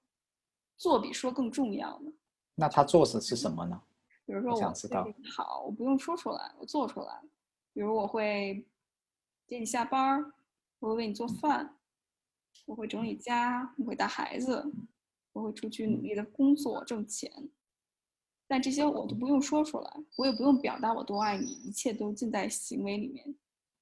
做比说更重要呢？那他做的是什么呢？比如说我知道好，我不用说出来，我做出来。比如我会接你下班我会为你做饭，我会整理家，我会带孩子，我会出去努力的工作挣钱。但这些我都不用说出来，我也不用表达我多爱你，一切都尽在行为里面。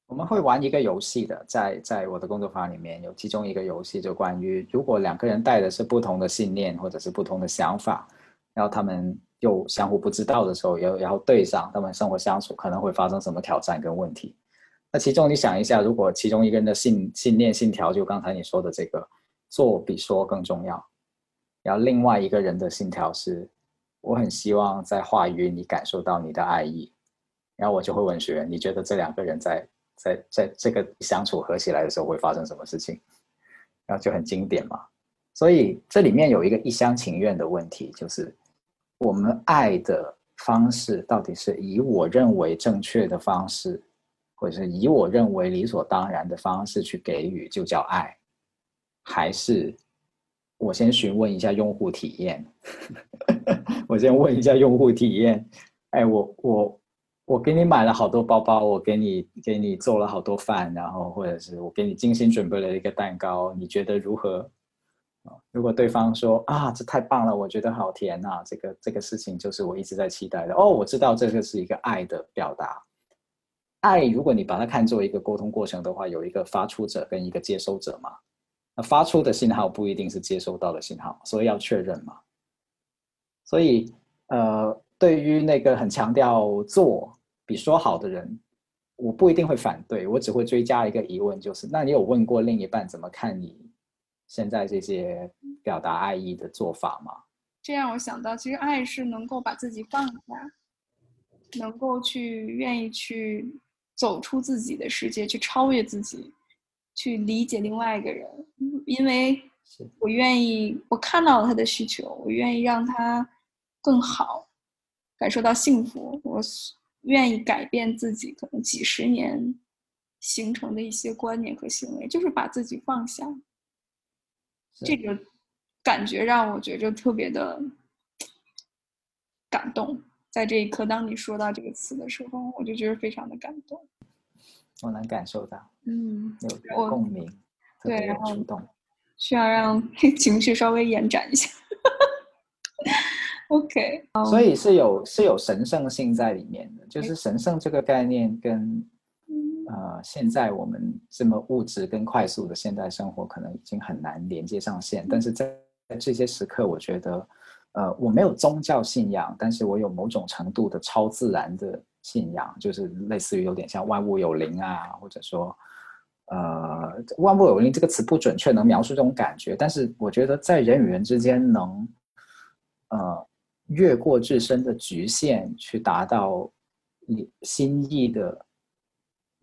我们会玩一个游戏的，在在我的工作坊里面有其中一个游戏，就关于如果两个人带的是不同的信念或者是不同的想法，然后他们又相互不知道的时候，要然后对上，他们生活相处可能会发生什么挑战跟问题。那其中你想一下，如果其中一个人的信信念信条就刚才你说的这个做比说更重要，然后另外一个人的信条是。我很希望在话语你感受到你的爱意，然后我就会问学员：你觉得这两个人在在在这个相处合起来的时候会发生什么事情？然后就很经典嘛。所以这里面有一个一厢情愿的问题，就是我们爱的方式到底是以我认为正确的方式，或者是以我认为理所当然的方式去给予，就叫爱，还是？我先询问一下用户体验，我先问一下用户体验。哎，我我我给你买了好多包包，我给你给你做了好多饭，然后或者是我给你精心准备了一个蛋糕，你觉得如何？如果对方说啊，这太棒了，我觉得好甜呐，这个这个事情就是我一直在期待的。哦，我知道这个是一个爱的表达。爱，如果你把它看作一个沟通过程的话，有一个发出者跟一个接收者嘛。那发出的信号不一定是接收到的信号，所以要确认嘛。所以，呃，对于那个很强调做比说好的人，我不一定会反对，我只会追加一个疑问，就是那你有问过另一半怎么看你现在这些表达爱意的做法吗？这让我想到，其实爱是能够把自己放下，能够去愿意去走出自己的世界，去超越自己。去理解另外一个人，因为我愿意，我看到了他的需求，我愿意让他更好，感受到幸福。我愿意改变自己可能几十年形成的一些观念和行为，就是把自己放下。这个感觉让我觉着特别的感动。在这一刻，当你说到这个词的时候，我就觉得非常的感动。我能感受到，嗯，有有共鸣，特别有触动。需要让 情绪稍微延展一下。OK，所以是有是有神圣性在里面的，就是神圣这个概念跟呃现在我们这么物质跟快速的现代生活可能已经很难连接上线，但是在在这些时刻，我觉得呃我没有宗教信仰，但是我有某种程度的超自然的信仰，就是类似于有点像万物有灵啊，或者说。呃，万物有灵这个词不准确，能描述这种感觉。但是我觉得在人与人之间能，呃，越过自身的局限，去达到你心意的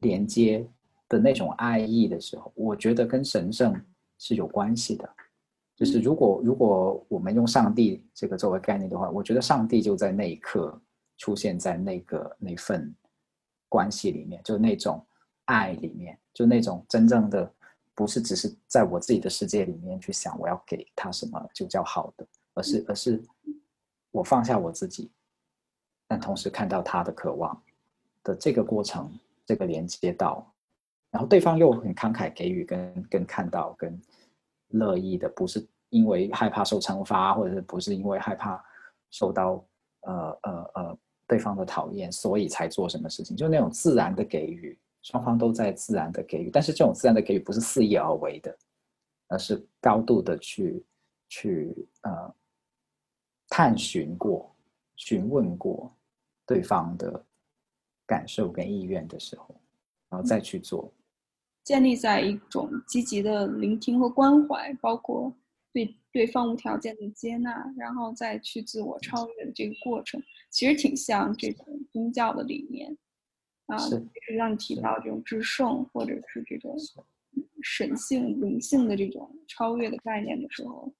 连接的那种爱意的时候，我觉得跟神圣是有关系的。就是如果如果我们用上帝这个作为概念的话，我觉得上帝就在那一刻出现在那个那份关系里面，就那种。爱里面，就那种真正的，不是只是在我自己的世界里面去想我要给他什么就叫好的，而是而是我放下我自己，但同时看到他的渴望的这个过程，这个连接到，然后对方又很慷慨给予，跟跟看到，跟乐意的，不是因为害怕受惩罚，或者是不是因为害怕受到呃呃呃对方的讨厌，所以才做什么事情，就那种自然的给予。双方都在自然的给予，但是这种自然的给予不是肆意而为的，而是高度的去去呃探寻过、询问过对方的感受跟意愿的时候，然后再去做，建立在一种积极的聆听和关怀，包括对对方无条件的接纳，然后再去自我超越的这个过程，其实挺像这种宗教的理念。啊，就是让你提到这种至圣，或者是这种神性、灵性的这种超越的概念的时候，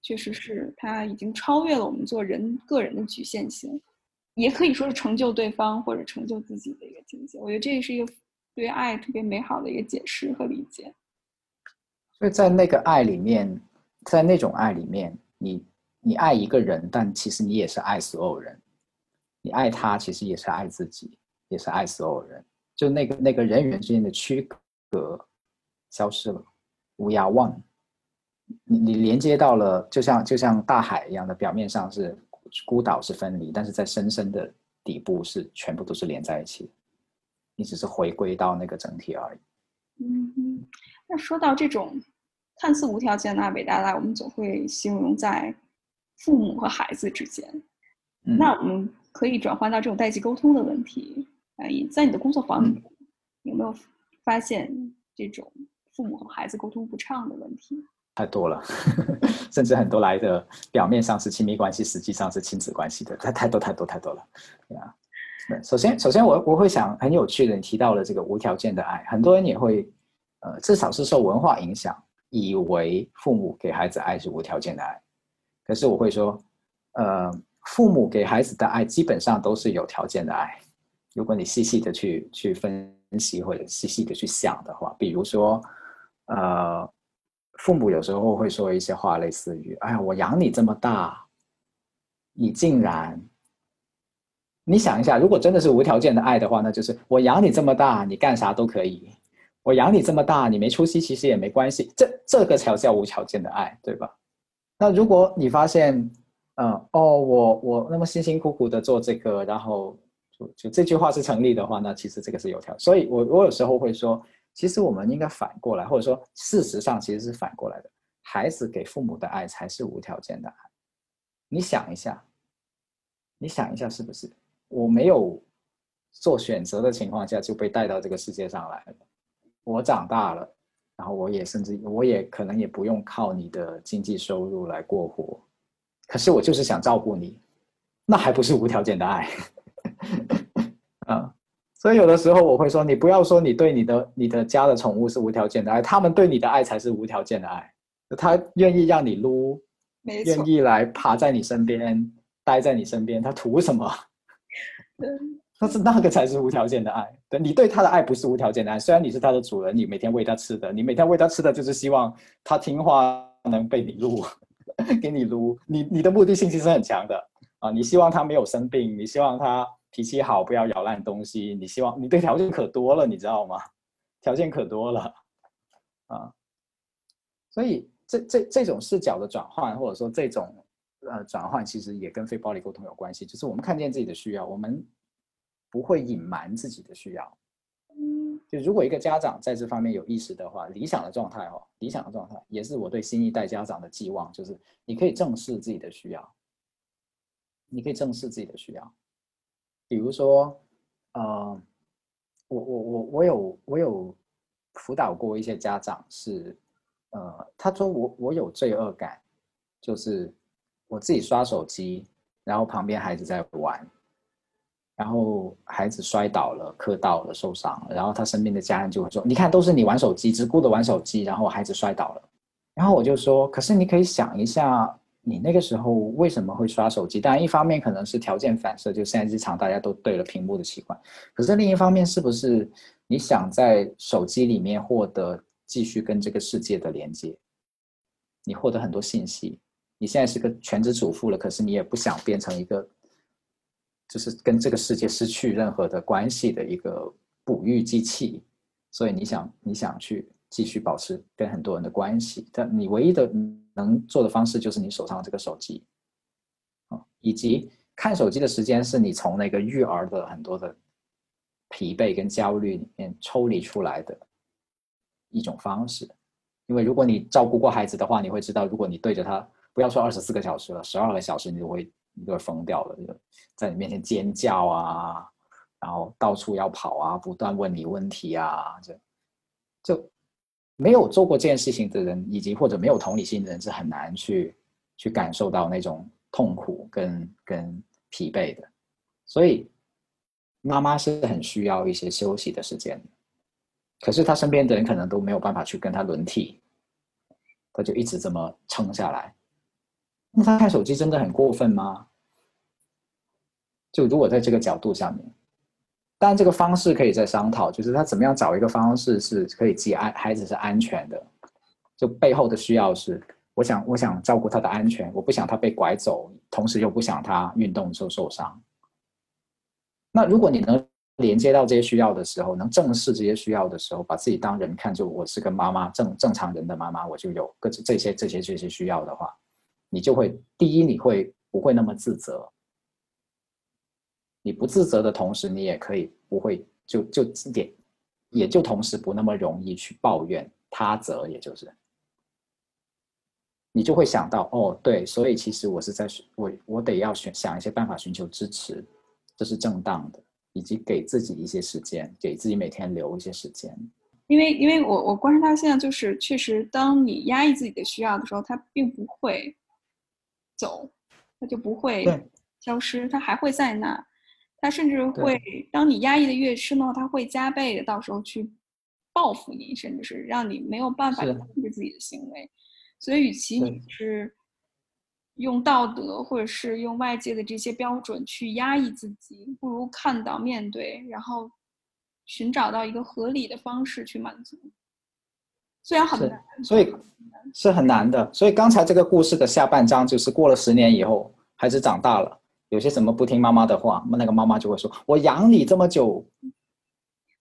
确实是它已经超越了我们做人个人的局限性，也可以说是成就对方或者成就自己的一个境界。我觉得这也是一个对爱特别美好的一个解释和理解。所以在那个爱里面，在那种爱里面，你你爱一个人，但其实你也是爱所有人，你爱他，其实也是爱自己。也是爱所有人，就那个那个人与人之间的区隔消失了。We are one。你你连接到了，就像就像大海一样的，表面上是孤岛是分离，但是在深深的底部是全部都是连在一起。你只是回归到那个整体而已。嗯，那说到这种看似无条件的爱、伟大的爱，我们总会形容在父母和孩子之间。那我们可以转换到这种代际沟通的问题。哎，在你的工作坊里，有没有发现这种父母和孩子沟通不畅的问题？太多了，甚至很多来的表面上是亲密关系，实际上是亲子关系的，太太多太多太多了。对啊，首先首先我我会想很有趣的，你提到了这个无条件的爱，很多人也会呃，至少是受文化影响，以为父母给孩子爱是无条件的爱。可是我会说，呃，父母给孩子的爱基本上都是有条件的爱。如果你细细的去去分析或者细细的去想的话，比如说，呃，父母有时候会说一些话，类似于“哎呀，我养你这么大，你竟然……你想一下，如果真的是无条件的爱的话，那就是我养你这么大，你干啥都可以；我养你这么大，你没出息，其实也没关系。这这个才叫无条件的爱，对吧？那如果你发现，嗯，哦，我我那么辛辛苦苦的做这个，然后。就就这句话是成立的话，那其实这个是有条，所以我我有时候会说，其实我们应该反过来，或者说事实上其实是反过来的，孩子给父母的爱才是无条件的爱。你想一下，你想一下是不是？我没有做选择的情况下就被带到这个世界上来了，我长大了，然后我也甚至我也可能也不用靠你的经济收入来过活，可是我就是想照顾你，那还不是无条件的爱？啊，所以有的时候我会说，你不要说你对你的你的家的宠物是无条件的爱，他们对你的爱才是无条件的爱。他愿意让你撸，愿意来爬在你身边，待在你身边，他图什么？但是那个才是无条件的爱。对你对他的爱不是无条件的爱，虽然你是他的主人，你每天喂他吃的，你每天喂他吃的就是希望他听话能被你撸。给你撸，你你的目的性其实很强的啊，你希望他没有生病，你希望他脾气好，不要咬烂东西，你希望你对条件可多了，你知道吗？条件可多了啊，所以这这这种视角的转换，或者说这种呃转换，其实也跟非暴力沟通有关系，就是我们看见自己的需要，我们不会隐瞒自己的需要。就如果一个家长在这方面有意识的话，理想的状态哦，理想的状态也是我对新一代家长的寄望，就是你可以正视自己的需要，你可以正视自己的需要。比如说，呃，我我我我有我有辅导过一些家长，是呃，他说我我有罪恶感，就是我自己刷手机，然后旁边孩子在玩。然后孩子摔倒了，磕到了，受伤了。然后他身边的家人就会说：“你看，都是你玩手机，只顾着玩手机，然后孩子摔倒了。”然后我就说：“可是你可以想一下，你那个时候为什么会刷手机？当然，一方面可能是条件反射，就现在日常大家都对了屏幕的习惯。可是另一方面，是不是你想在手机里面获得继续跟这个世界的连接？你获得很多信息。你现在是个全职主妇了，可是你也不想变成一个。”就是跟这个世界失去任何的关系的一个哺育机器，所以你想你想去继续保持跟很多人的关系，但你唯一的能做的方式就是你手上这个手机，啊，以及看手机的时间是你从那个育儿的很多的疲惫跟焦虑里面抽离出来的一种方式，因为如果你照顾过孩子的话，你会知道，如果你对着他不要说二十四个小时了，十二个小时，你都会。你都会疯掉了，就在你面前尖叫啊，然后到处要跑啊，不断问你问题啊，就就没有做过这件事情的人，以及或者没有同理心的人，是很难去去感受到那种痛苦跟跟疲惫的。所以妈妈是很需要一些休息的时间，可是她身边的人可能都没有办法去跟她轮替，他就一直这么撑下来。那他看手机真的很过分吗？就如果在这个角度下面，当然这个方式可以再商讨，就是他怎么样找一个方式是可以既安孩子是安全的，就背后的需要是，我想我想照顾他的安全，我不想他被拐走，同时又不想他运动时候受伤。那如果你能连接到这些需要的时候，能正视这些需要的时候，把自己当人看，就我是个妈妈，正正常人的妈妈，我就有各这些这些这些需要的话。你就会第一，你会不会那么自责？你不自责的同时，你也可以不会就就也也就同时不那么容易去抱怨他责，也就是你就会想到哦，对，所以其实我是在我我得要选想一些办法寻求支持，这是正当的，以及给自己一些时间，给自己每天留一些时间。因为因为我我观察到现在就是确实，当你压抑自己的需要的时候，它并不会。走，它就不会消失，它还会在那，他甚至会，当你压抑的越深的话，他会加倍的到时候去报复你，甚至是让你没有办法控制自己的行为。所以，与其你是用道德或者是用外界的这些标准去压抑自己，不如看到、面对，然后寻找到一个合理的方式去满足。虽然很难，所以是很难的。所以刚才这个故事的下半章就是过了十年以后，孩子长大了，有些什么不听妈妈的话，那个妈妈就会说：“我养你这么久，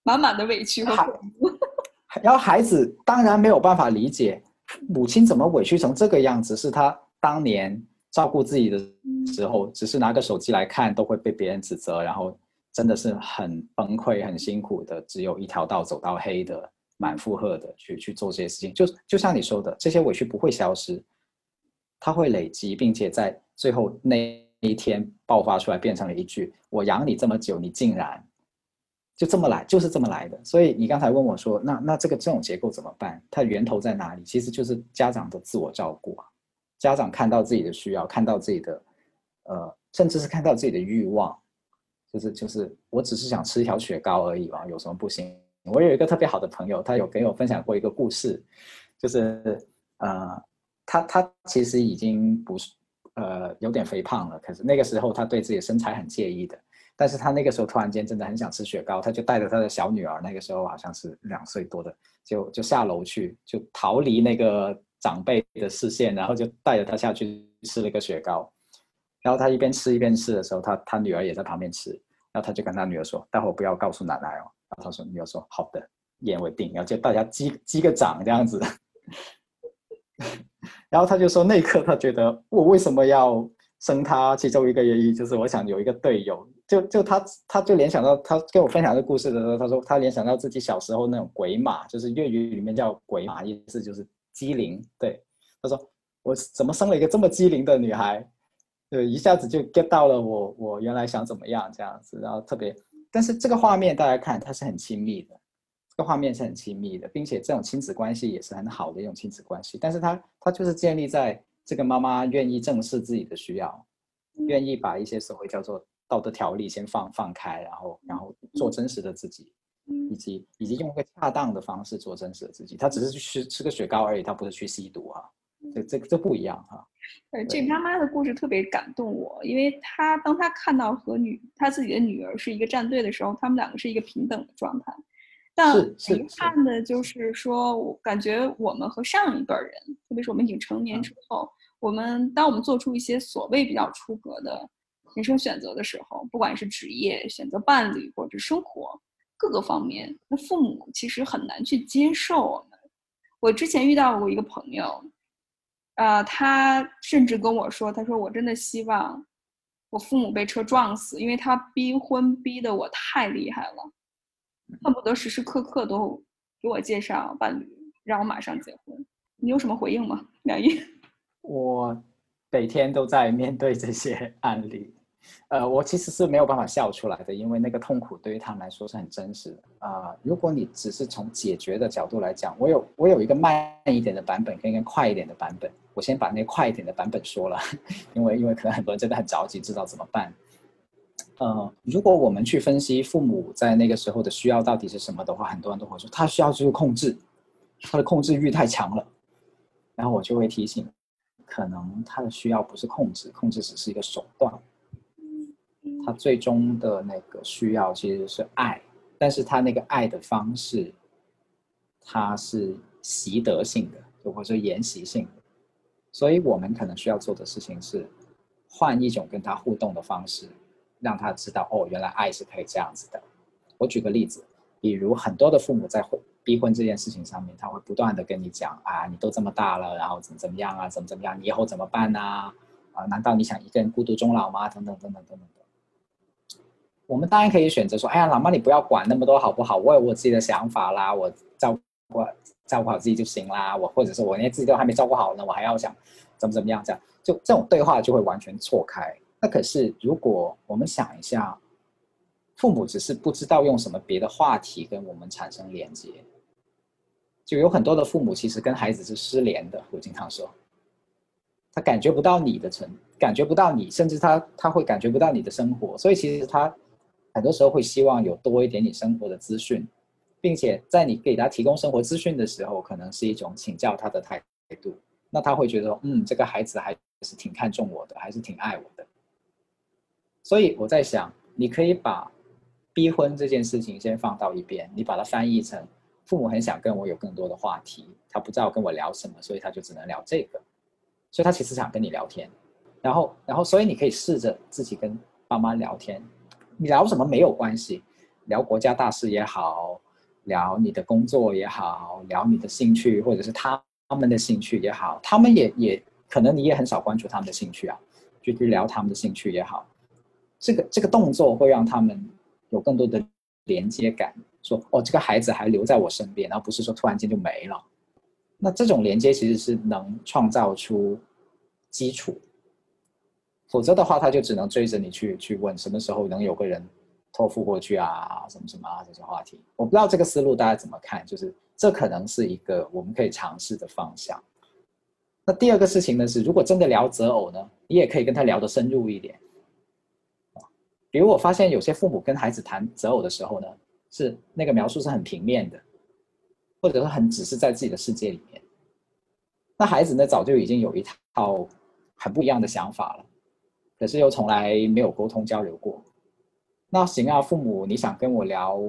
满满的委屈和 然后孩子当然没有办法理解母亲怎么委屈成这个样子，是他当年照顾自己的时候，只是拿个手机来看都会被别人指责，然后真的是很崩溃、很辛苦的，只有一条道走到黑的。满负荷的去 去做这些事情，就就像你说的，这些委屈不会消失，它会累积，并且在最后那一天爆发出来，变成了一句“我养你这么久，你竟然就这么来，就是这么来的”。所以你刚才问我说，那那这个这种结构怎么办？它源头在哪里？其实就是家长的自我照顾啊，家长看到自己的需要，看到自己的呃，甚至是看到自己的欲望，就是就是我只是想吃一条雪糕而已嘛，有什么不行？我有一个特别好的朋友，他有给我分享过一个故事，就是呃，他他其实已经不是呃有点肥胖了，可是那个时候他对自己身材很介意的，但是他那个时候突然间真的很想吃雪糕，他就带着他的小女儿，那个时候好像是两岁多的，就就下楼去，就逃离那个长辈的视线，然后就带着他下去吃了一个雪糕。然后他一边吃一边吃的时候，他他女儿也在旁边吃。然后他就跟他女儿说：“待会不要告诉奶奶哦。”然后他说：“女儿说好的，一言为定。”然后就大家击击个掌这样子。然后他就说：“那一刻他觉得我为什么要生他？其中一个原因就是我想有一个队友。就就他他就联想到他跟我分享这故事的时候，他说他联想到自己小时候那种鬼马，就是粤语里面叫鬼马，意思就是机灵。对，他说我怎么生了一个这么机灵的女孩？”对，一下子就 get 到了我我原来想怎么样这样子，然后特别，但是这个画面大家看它是很亲密的，这个画面是很亲密的，并且这种亲子关系也是很好的一种亲子关系，但是它它就是建立在这个妈妈愿意正视自己的需要，愿意把一些所谓叫做道德条例先放放开，然后然后做真实的自己，以及以及用一个恰当的方式做真实的自己，他只是去吃吃个雪糕而已，他不是去吸毒啊。这这这不一样哈，呃，这妈妈的故事特别感动我，因为她当她看到和女她自己的女儿是一个战队的时候，他们两个是一个平等的状态。但遗憾的就是说，我感觉我们和上一辈人，特别是我们已经成年之后，我们当我们做出一些所谓比较出格的人生选择的时候，不管是职业、选择伴侣或者生活各个方面，那父母其实很难去接受我们。我之前遇到过一个朋友。呃，他甚至跟我说：“他说我真的希望我父母被车撞死，因为他逼婚逼得我太厉害了，恨不得时时刻刻都给我介绍伴侣，让我马上结婚。”你有什么回应吗，梁毅？我每天都在面对这些案例。呃，我其实是没有办法笑出来的，因为那个痛苦对于他们来说是很真实的啊。如果你只是从解决的角度来讲，我有我有一个慢一点的版本跟一个快一点的版本。我先把那快一点的版本说了，因为因为可能很多人真的很着急，知道怎么办。呃，如果我们去分析父母在那个时候的需要到底是什么的话，很多人都会说他需要就是控制，他的控制欲太强了。然后我就会提醒，可能他的需要不是控制，控制只是一个手段。他最终的那个需要其实是爱，但是他那个爱的方式，他是习得性的，或者说沿袭性的，所以我们可能需要做的事情是，换一种跟他互动的方式，让他知道哦，原来爱是可以这样子的。我举个例子，比如很多的父母在婚逼婚这件事情上面，他会不断的跟你讲啊，你都这么大了，然后怎么怎么样啊，怎么怎么样，你以后怎么办呢？啊，难道你想一个人孤独终老吗？等等等等等等。我们当然可以选择说：“哎呀，老妈，你不要管那么多好不好？我有我自己的想法啦，我照顾照顾好自己就行啦。我或者是我连自己都还没照顾好呢，我还要想怎么怎么样？这样就这种对话就会完全错开。那可是如果我们想一下，父母只是不知道用什么别的话题跟我们产生连接，就有很多的父母其实跟孩子是失联的。我经常说，他感觉不到你的存，感觉不到你，甚至他他会感觉不到你的生活，所以其实他。很多时候会希望有多一点你生活的资讯，并且在你给他提供生活资讯的时候，可能是一种请教他的态度。那他会觉得，嗯，这个孩子还是挺看重我的，还是挺爱我的。所以我在想，你可以把逼婚这件事情先放到一边，你把它翻译成父母很想跟我有更多的话题，他不知道跟我聊什么，所以他就只能聊这个。所以他其实想跟你聊天，然后，然后，所以你可以试着自己跟爸妈聊天。你聊什么没有关系，聊国家大事也好，聊你的工作也好，聊你的兴趣或者是他他们的兴趣也好，他们也也可能你也很少关注他们的兴趣啊，就去聊他们的兴趣也好，这个这个动作会让他们有更多的连接感，说哦这个孩子还留在我身边，而不是说突然间就没了，那这种连接其实是能创造出基础。否则的话，他就只能追着你去去问什么时候能有个人托付过去啊，什么什么啊这些话题。我不知道这个思路大家怎么看，就是这可能是一个我们可以尝试的方向。那第二个事情呢是，如果真的聊择偶呢，你也可以跟他聊得深入一点。比如我发现有些父母跟孩子谈择偶的时候呢，是那个描述是很平面的，或者是很只是在自己的世界里面。那孩子呢早就已经有一套很不一样的想法了。可是又从来没有沟通交流过，那行啊，父母你想跟我聊，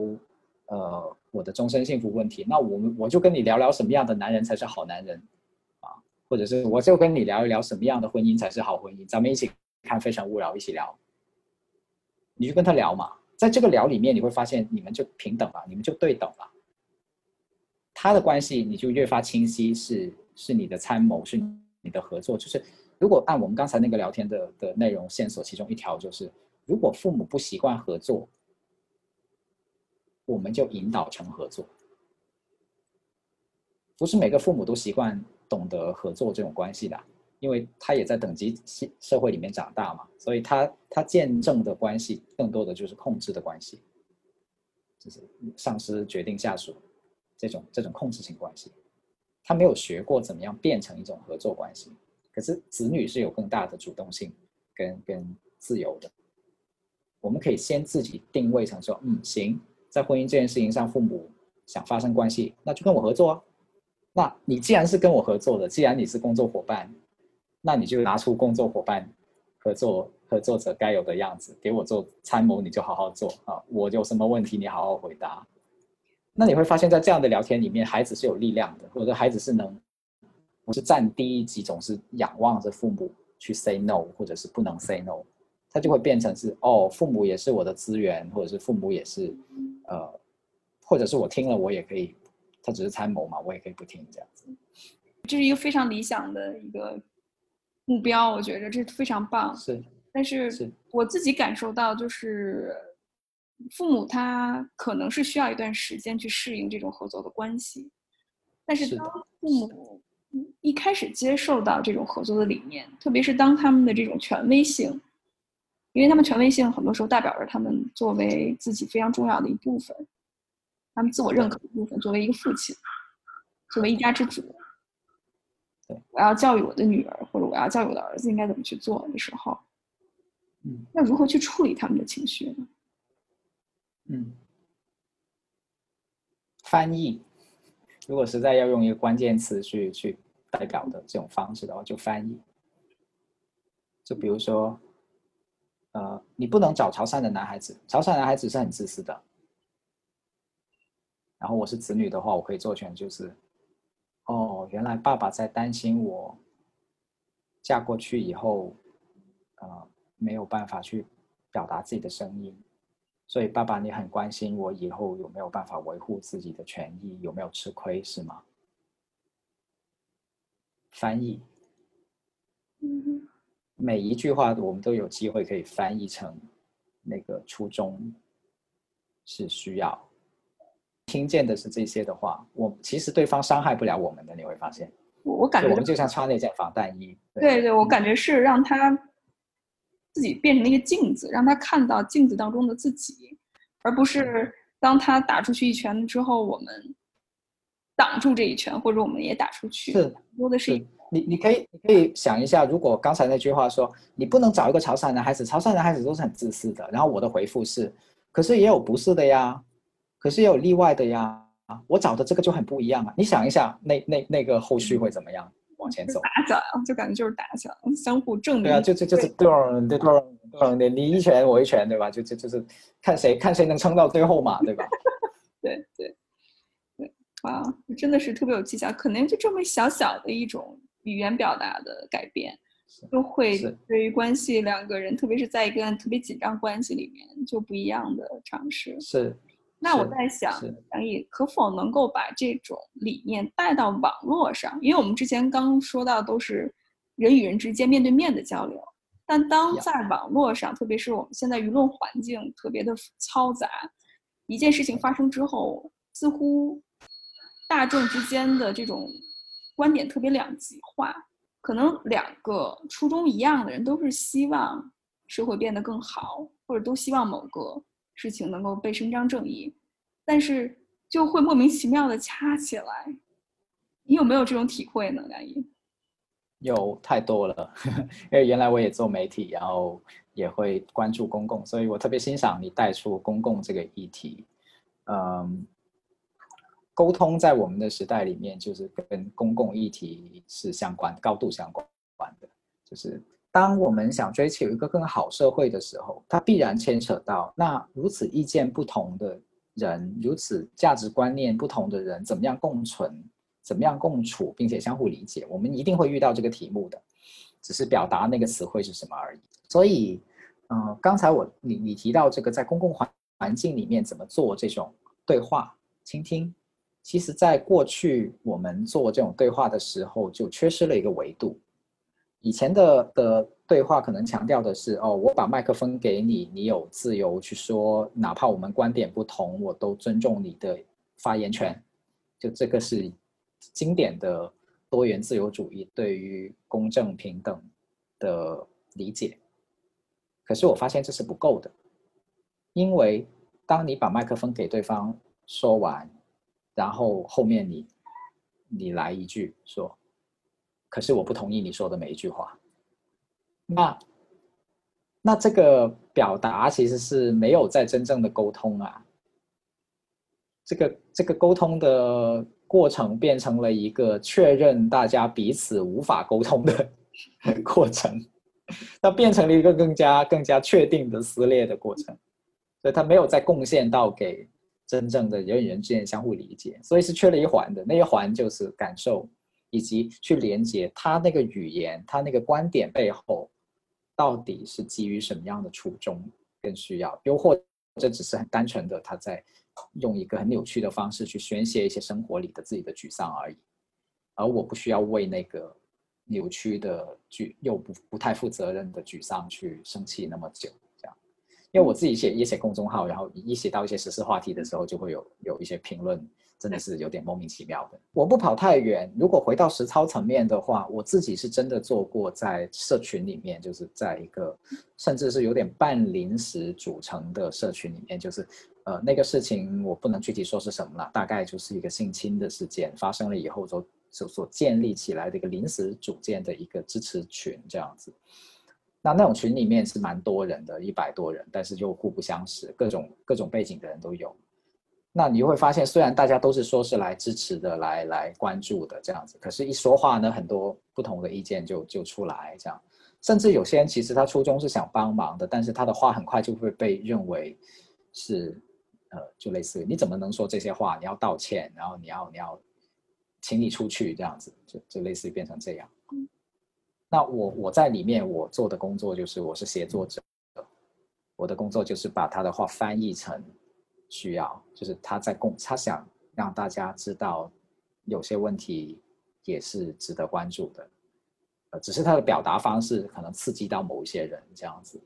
呃，我的终身幸福问题，那我们我就跟你聊聊什么样的男人才是好男人，啊，或者是我就跟你聊一聊什么样的婚姻才是好婚姻，咱们一起看《非诚勿扰》，一起聊，你就跟他聊嘛，在这个聊里面，你会发现你们就平等了，你们就对等了，他的关系你就越发清晰，是是你的参谋，是你的合作，就是如果按我们刚才那个聊天的的内容线索，其中一条就是，如果父母不习惯合作，我们就引导成合作。不是每个父母都习惯懂得合作这种关系的，因为他也在等级社社会里面长大嘛，所以他他见证的关系更多的就是控制的关系，就是上司决定下属这种这种控制性关系，他没有学过怎么样变成一种合作关系。可是子女是有更大的主动性跟跟自由的，我们可以先自己定位成说，嗯，行，在婚姻这件事情上，父母想发生关系，那就跟我合作啊。那你既然是跟我合作的，既然你是工作伙伴，那你就拿出工作伙伴合作合作者该有的样子，给我做参谋，你就好好做啊。我有什么问题，你好好回答。那你会发现在这样的聊天里面，孩子是有力量的，或者孩子是能不是占第一级，总是仰望着父母去 say no，或者是不能 say no，他就会变成是哦，父母也是我的资源，或者是父母也是呃，或者是我听了我也可以。他只是参谋嘛，我也可以不听这样子。这是一个非常理想的一个目标，我觉得这非常棒。是，但是我自己感受到，就是父母他可能是需要一段时间去适应这种合作的关系。但是当父母一开始接受到这种合作的理念，特别是当他们的这种权威性，因为他们权威性很多时候代表着他们作为自己非常重要的一部分。他们自我认可的部分，作为一个父亲，作为一家之主，对，我要教育我的女儿，或者我要教育我的儿子应该怎么去做的时候，嗯，那如何去处理他们的情绪呢？嗯，翻译，如果实在要用一个关键词去去代表的这种方式的话，就翻译。就比如说，呃，你不能找潮汕的男孩子，潮汕男孩子是很自私的。然后我是子女的话，我可以做全就是，哦，原来爸爸在担心我嫁过去以后，呃，没有办法去表达自己的声音，所以爸爸你很关心我以后有没有办法维护自己的权益，有没有吃亏是吗？翻译，每一句话我们都有机会可以翻译成那个初衷是需要。听见的是这些的话，我其实对方伤害不了我们的，你会发现。我感觉我们就像穿那件防弹衣。对对，我感觉是让他自己变成一个镜子，让他看到镜子当中的自己，而不是当他打出去一拳之后，我们挡住这一拳，或者我们也打出去。是，多的是你，你可以，你可以想一下，如果刚才那句话说，你不能找一个潮汕男孩子，潮汕男孩子都是很自私的。然后我的回复是，可是也有不是的呀。可是也有例外的呀，啊我找的这个就很不一样啊！你想一下，那那那个后续会怎么样？往前走，打起来了，就感觉就是打起来了，相互证明。对啊，就就就是咚咚咚咚的，你一拳我一拳，对吧？就就就是看谁看谁能撑到最后嘛，对吧？对 对对，啊，真的是特别有技巧，可能就这么小小的一种语言表达的改变，就会对于关系两个人，特别是在一个特别紧张关系里面，就不一样的尝试。是。那我在想，杨毅可否能够把这种理念带到网络上？因为我们之前刚说到都是人与人之间面对面的交流，但当在网络上，特别是我们现在舆论环境特别的嘈杂，一件事情发生之后，似乎大众之间的这种观点特别两极化，可能两个初衷一样的人都是希望社会变得更好，或者都希望某个。事情能够被伸张正义，但是就会莫名其妙的掐起来。你有没有这种体会呢，梁毅？有太多了，因为原来我也做媒体，然后也会关注公共，所以我特别欣赏你带出公共这个议题。嗯，沟通在我们的时代里面，就是跟公共议题是相关、高度相关的，就是。当我们想追求一个更好社会的时候，它必然牵扯到那如此意见不同的人，如此价值观念不同的人，怎么样共存怎么样共处，并且相互理解，我们一定会遇到这个题目的，只是表达那个词汇是什么而已。所以，嗯，刚才我你你提到这个在公共环环境里面怎么做这种对话倾听，其实在过去我们做这种对话的时候就缺失了一个维度。以前的的对话可能强调的是哦，我把麦克风给你，你有自由去说，哪怕我们观点不同，我都尊重你的发言权。就这个是经典的多元自由主义对于公正平等的理解。可是我发现这是不够的，因为当你把麦克风给对方说完，然后后面你你来一句说。可是我不同意你说的每一句话，那那这个表达其实是没有在真正的沟通啊。这个这个沟通的过程变成了一个确认大家彼此无法沟通的 过程，它变成了一个更加更加确定的撕裂的过程，所以它没有再贡献到给真正的人与人之间相互理解，所以是缺了一环的，那一环就是感受。以及去连接他那个语言，他那个观点背后，到底是基于什么样的初衷跟需要？又或者只是很单纯的他在用一个很扭曲的方式去宣泄一些生活里的自己的沮丧而已。而我不需要为那个扭曲的沮又不不太负责任的沮丧去生气那么久，这样。因为我自己写也写公众号，然后一写到一些时事话题的时候，就会有有一些评论。真的是有点莫名其妙的。我不跑太远，如果回到实操层面的话，我自己是真的做过在社群里面，就是在一个甚至是有点半临时组成的社群里面，就是呃那个事情我不能具体说是什么了，大概就是一个性侵的事件发生了以后所所所建立起来的一个临时组建的一个支持群这样子。那那种群里面是蛮多人的，一百多人，但是又互不相识，各种各种背景的人都有。那你会发现，虽然大家都是说是来支持的、来来关注的这样子，可是，一说话呢，很多不同的意见就就出来，这样，甚至有些人其实他初衷是想帮忙的，但是他的话很快就会被认为是，呃，就类似于你怎么能说这些话？你要道歉，然后你要你要，请你出去这样子，就就类似于变成这样。那我我在里面我做的工作就是我是写作者，我的工作就是把他的话翻译成。需要就是他在共，他想让大家知道有些问题也是值得关注的，呃，只是他的表达方式可能刺激到某一些人这样子。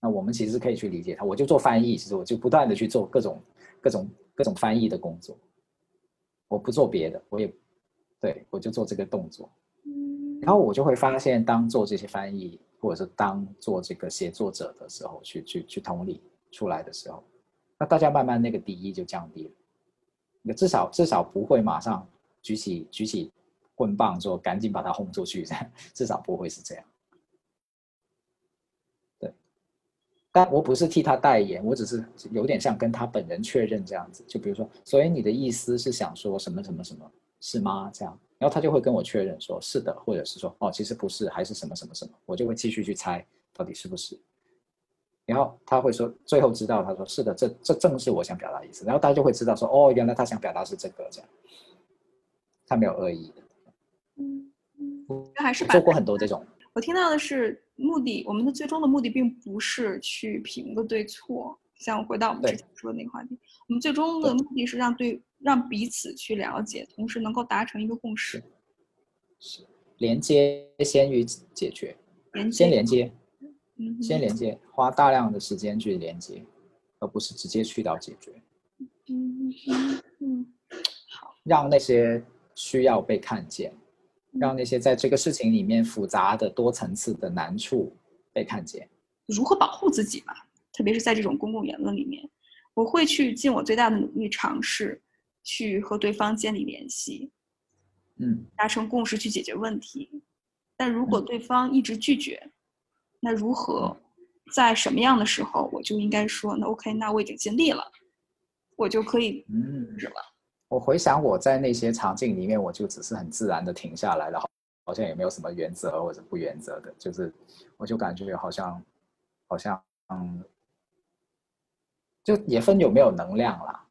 那我们其实可以去理解他，我就做翻译，其实我就不断的去做各种各种各种翻译的工作，我不做别的，我也对我就做这个动作，然后我就会发现，当做这些翻译或者是当做这个写作者的时候，去去去同理出来的时候。那大家慢慢那个敌意就降低了，那至少至少不会马上举起举起棍棒说赶紧把他轰出去，至少不会是这样。对，但我不是替他代言，我只是有点像跟他本人确认这样子。就比如说，所以你的意思是想说什么什么什么，是吗？这样，然后他就会跟我确认说是的，或者是说哦，其实不是，还是什么什么什么，我就会继续去猜到底是不是。然后他会说，最后知道，他说是的，这这正是我想表达的意思。然后大家就会知道说，哦，原来他想表达是这个，这样，他没有恶意的。嗯嗯，还是做过很多这种。我听到的是目的，我们的最终的目的并不是去评个对错。像回到我们之前说的那个话题，我们最终的目的是让对让彼此去了解，同时能够达成一个共识。是连接先于解决，连先连接。先连接，花大量的时间去连接，而不是直接去到解决。嗯嗯嗯，好，让那些需要被看见，让那些在这个事情里面复杂的多层次的难处被看见。如何保护自己嘛？特别是在这种公共言论里面，我会去尽我最大的努力尝试去和对方建立联系，嗯，达成共识去解决问题。但如果对方一直拒绝，那如何，在什么样的时候，我就应该说，那 OK，那我已经尽力了，我就可以嗯止了。我回想我在那些场景里面，我就只是很自然的停下来了，好像也没有什么原则或者不原则的，就是我就感觉好像，好像嗯，就也分有没有能量啦。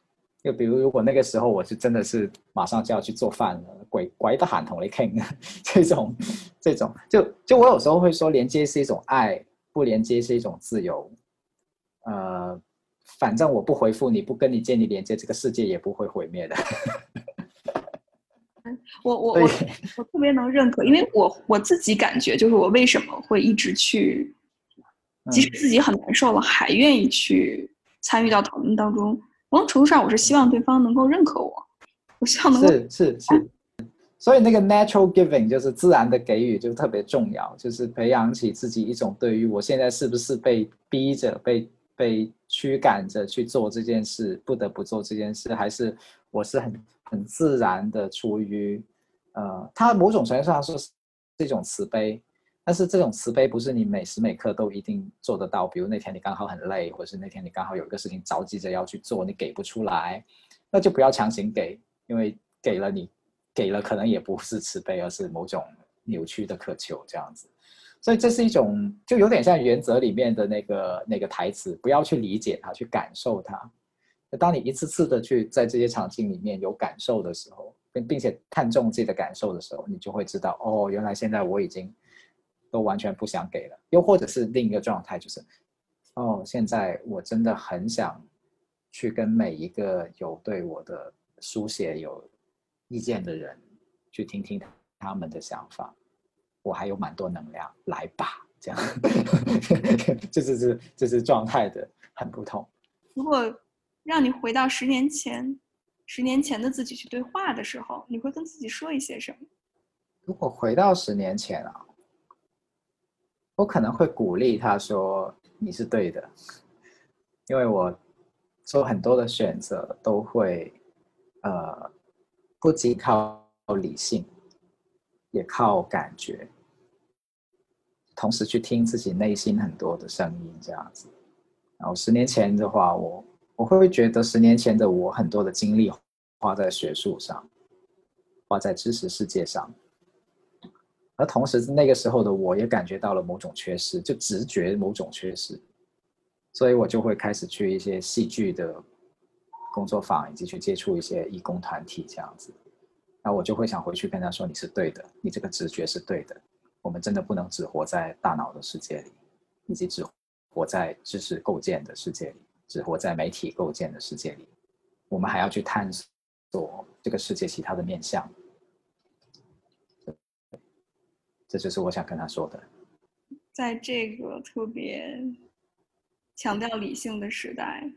就比如如果那个时候我是真的是马上就要去做饭了，鬼鬼得喊同你傾这种这种，就就我有时候会说，连接是一种爱，不连接是一种自由。呃，反正我不回复你，不跟你建立连接，这个世界也不会毁灭的。我我 我我特别能认可，因为我我自己感觉，就是我为什么会一直去，即使自己很难受了，还愿意去参与到讨论当中。某种程度上，我是希望对方能够认可我，我希望能够是是是。所以那个 natural giving 就是自然的给予，就特别重要，就是培养起自己一种对于我现在是不是被逼着被。被驱赶着去做这件事，不得不做这件事，还是我是很很自然的出于，呃，它某种程度上是这种慈悲，但是这种慈悲不是你每时每刻都一定做得到。比如那天你刚好很累，或者是那天你刚好有一个事情着急着要去做，你给不出来，那就不要强行给，因为给了你给了可能也不是慈悲，而是某种扭曲的渴求这样子。所以这是一种，就有点像原则里面的那个那个台词，不要去理解它，去感受它。当你一次次的去在这些场景里面有感受的时候，并并且看重自己的感受的时候，你就会知道，哦，原来现在我已经都完全不想给了。又或者是另一个状态，就是，哦，现在我真的很想去跟每一个有对我的书写有意见的人，去听听他们的想法。我还有蛮多能量，来吧，这样，这是是这是状态的很不同。如果让你回到十年前，十年前的自己去对话的时候，你会跟自己说一些什么？如果回到十年前啊，我可能会鼓励他说：“你是对的。”因为我做很多的选择都会，呃，不仅靠理性。也靠感觉，同时去听自己内心很多的声音，这样子。然后十年前的话，我我会觉得十年前的我很多的精力花在学术上，花在知识世界上，而同时那个时候的我也感觉到了某种缺失，就直觉某种缺失，所以我就会开始去一些戏剧的工作坊，以及去接触一些义工团体这样子。那我就会想回去跟他说：“你是对的，你这个直觉是对的。我们真的不能只活在大脑的世界里，以及只活在知识构建的世界里，只活在媒体构建的世界里。我们还要去探索这个世界其他的面向。这就是我想跟他说的。在这个特别强调理性的时代，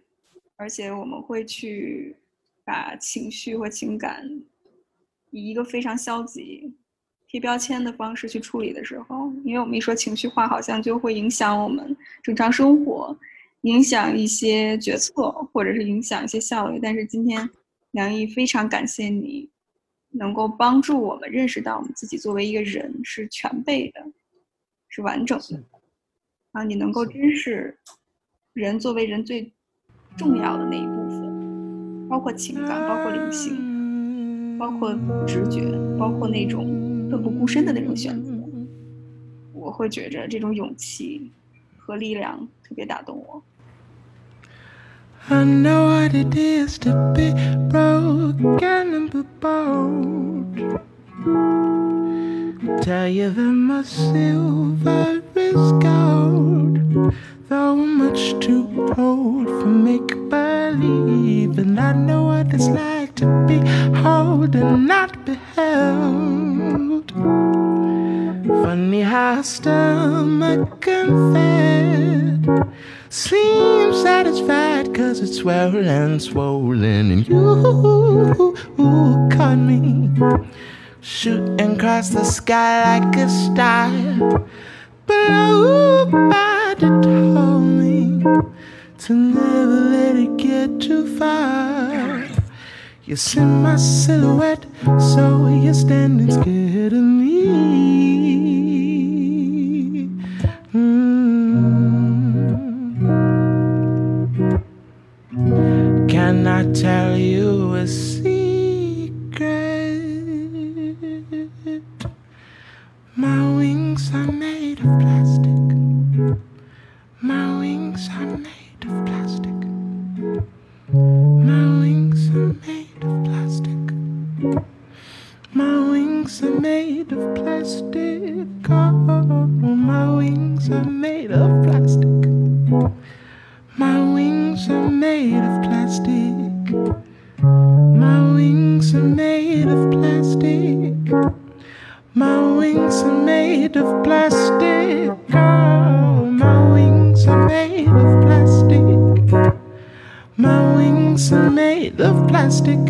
而且我们会去把情绪和情感。”以一个非常消极、贴标签的方式去处理的时候，因为我们一说情绪化，好像就会影响我们正常生活，影响一些决策，或者是影响一些效率。但是今天，梁毅非常感谢你，能够帮助我们认识到我们自己作为一个人是全备的，是完整的。啊，你能够珍视人作为人最重要的那一部分，包括情感，包括灵性。包括直觉，包括那种奋不顾身的那种选择，我会觉着这种勇气和力量特别打动我。I know what it is to be broken and be bold. Tell you that my silver is gold, though much too old for make believe. And I know what it's like to be held and not beheld. Funny how stomach and fed seems satisfied cause it's well and swollen, and you caught me shooting across the sky like a star. Blow by to tell me to never let it get too far. You see my silhouette, so you're standing scared of me. I tell you plastic.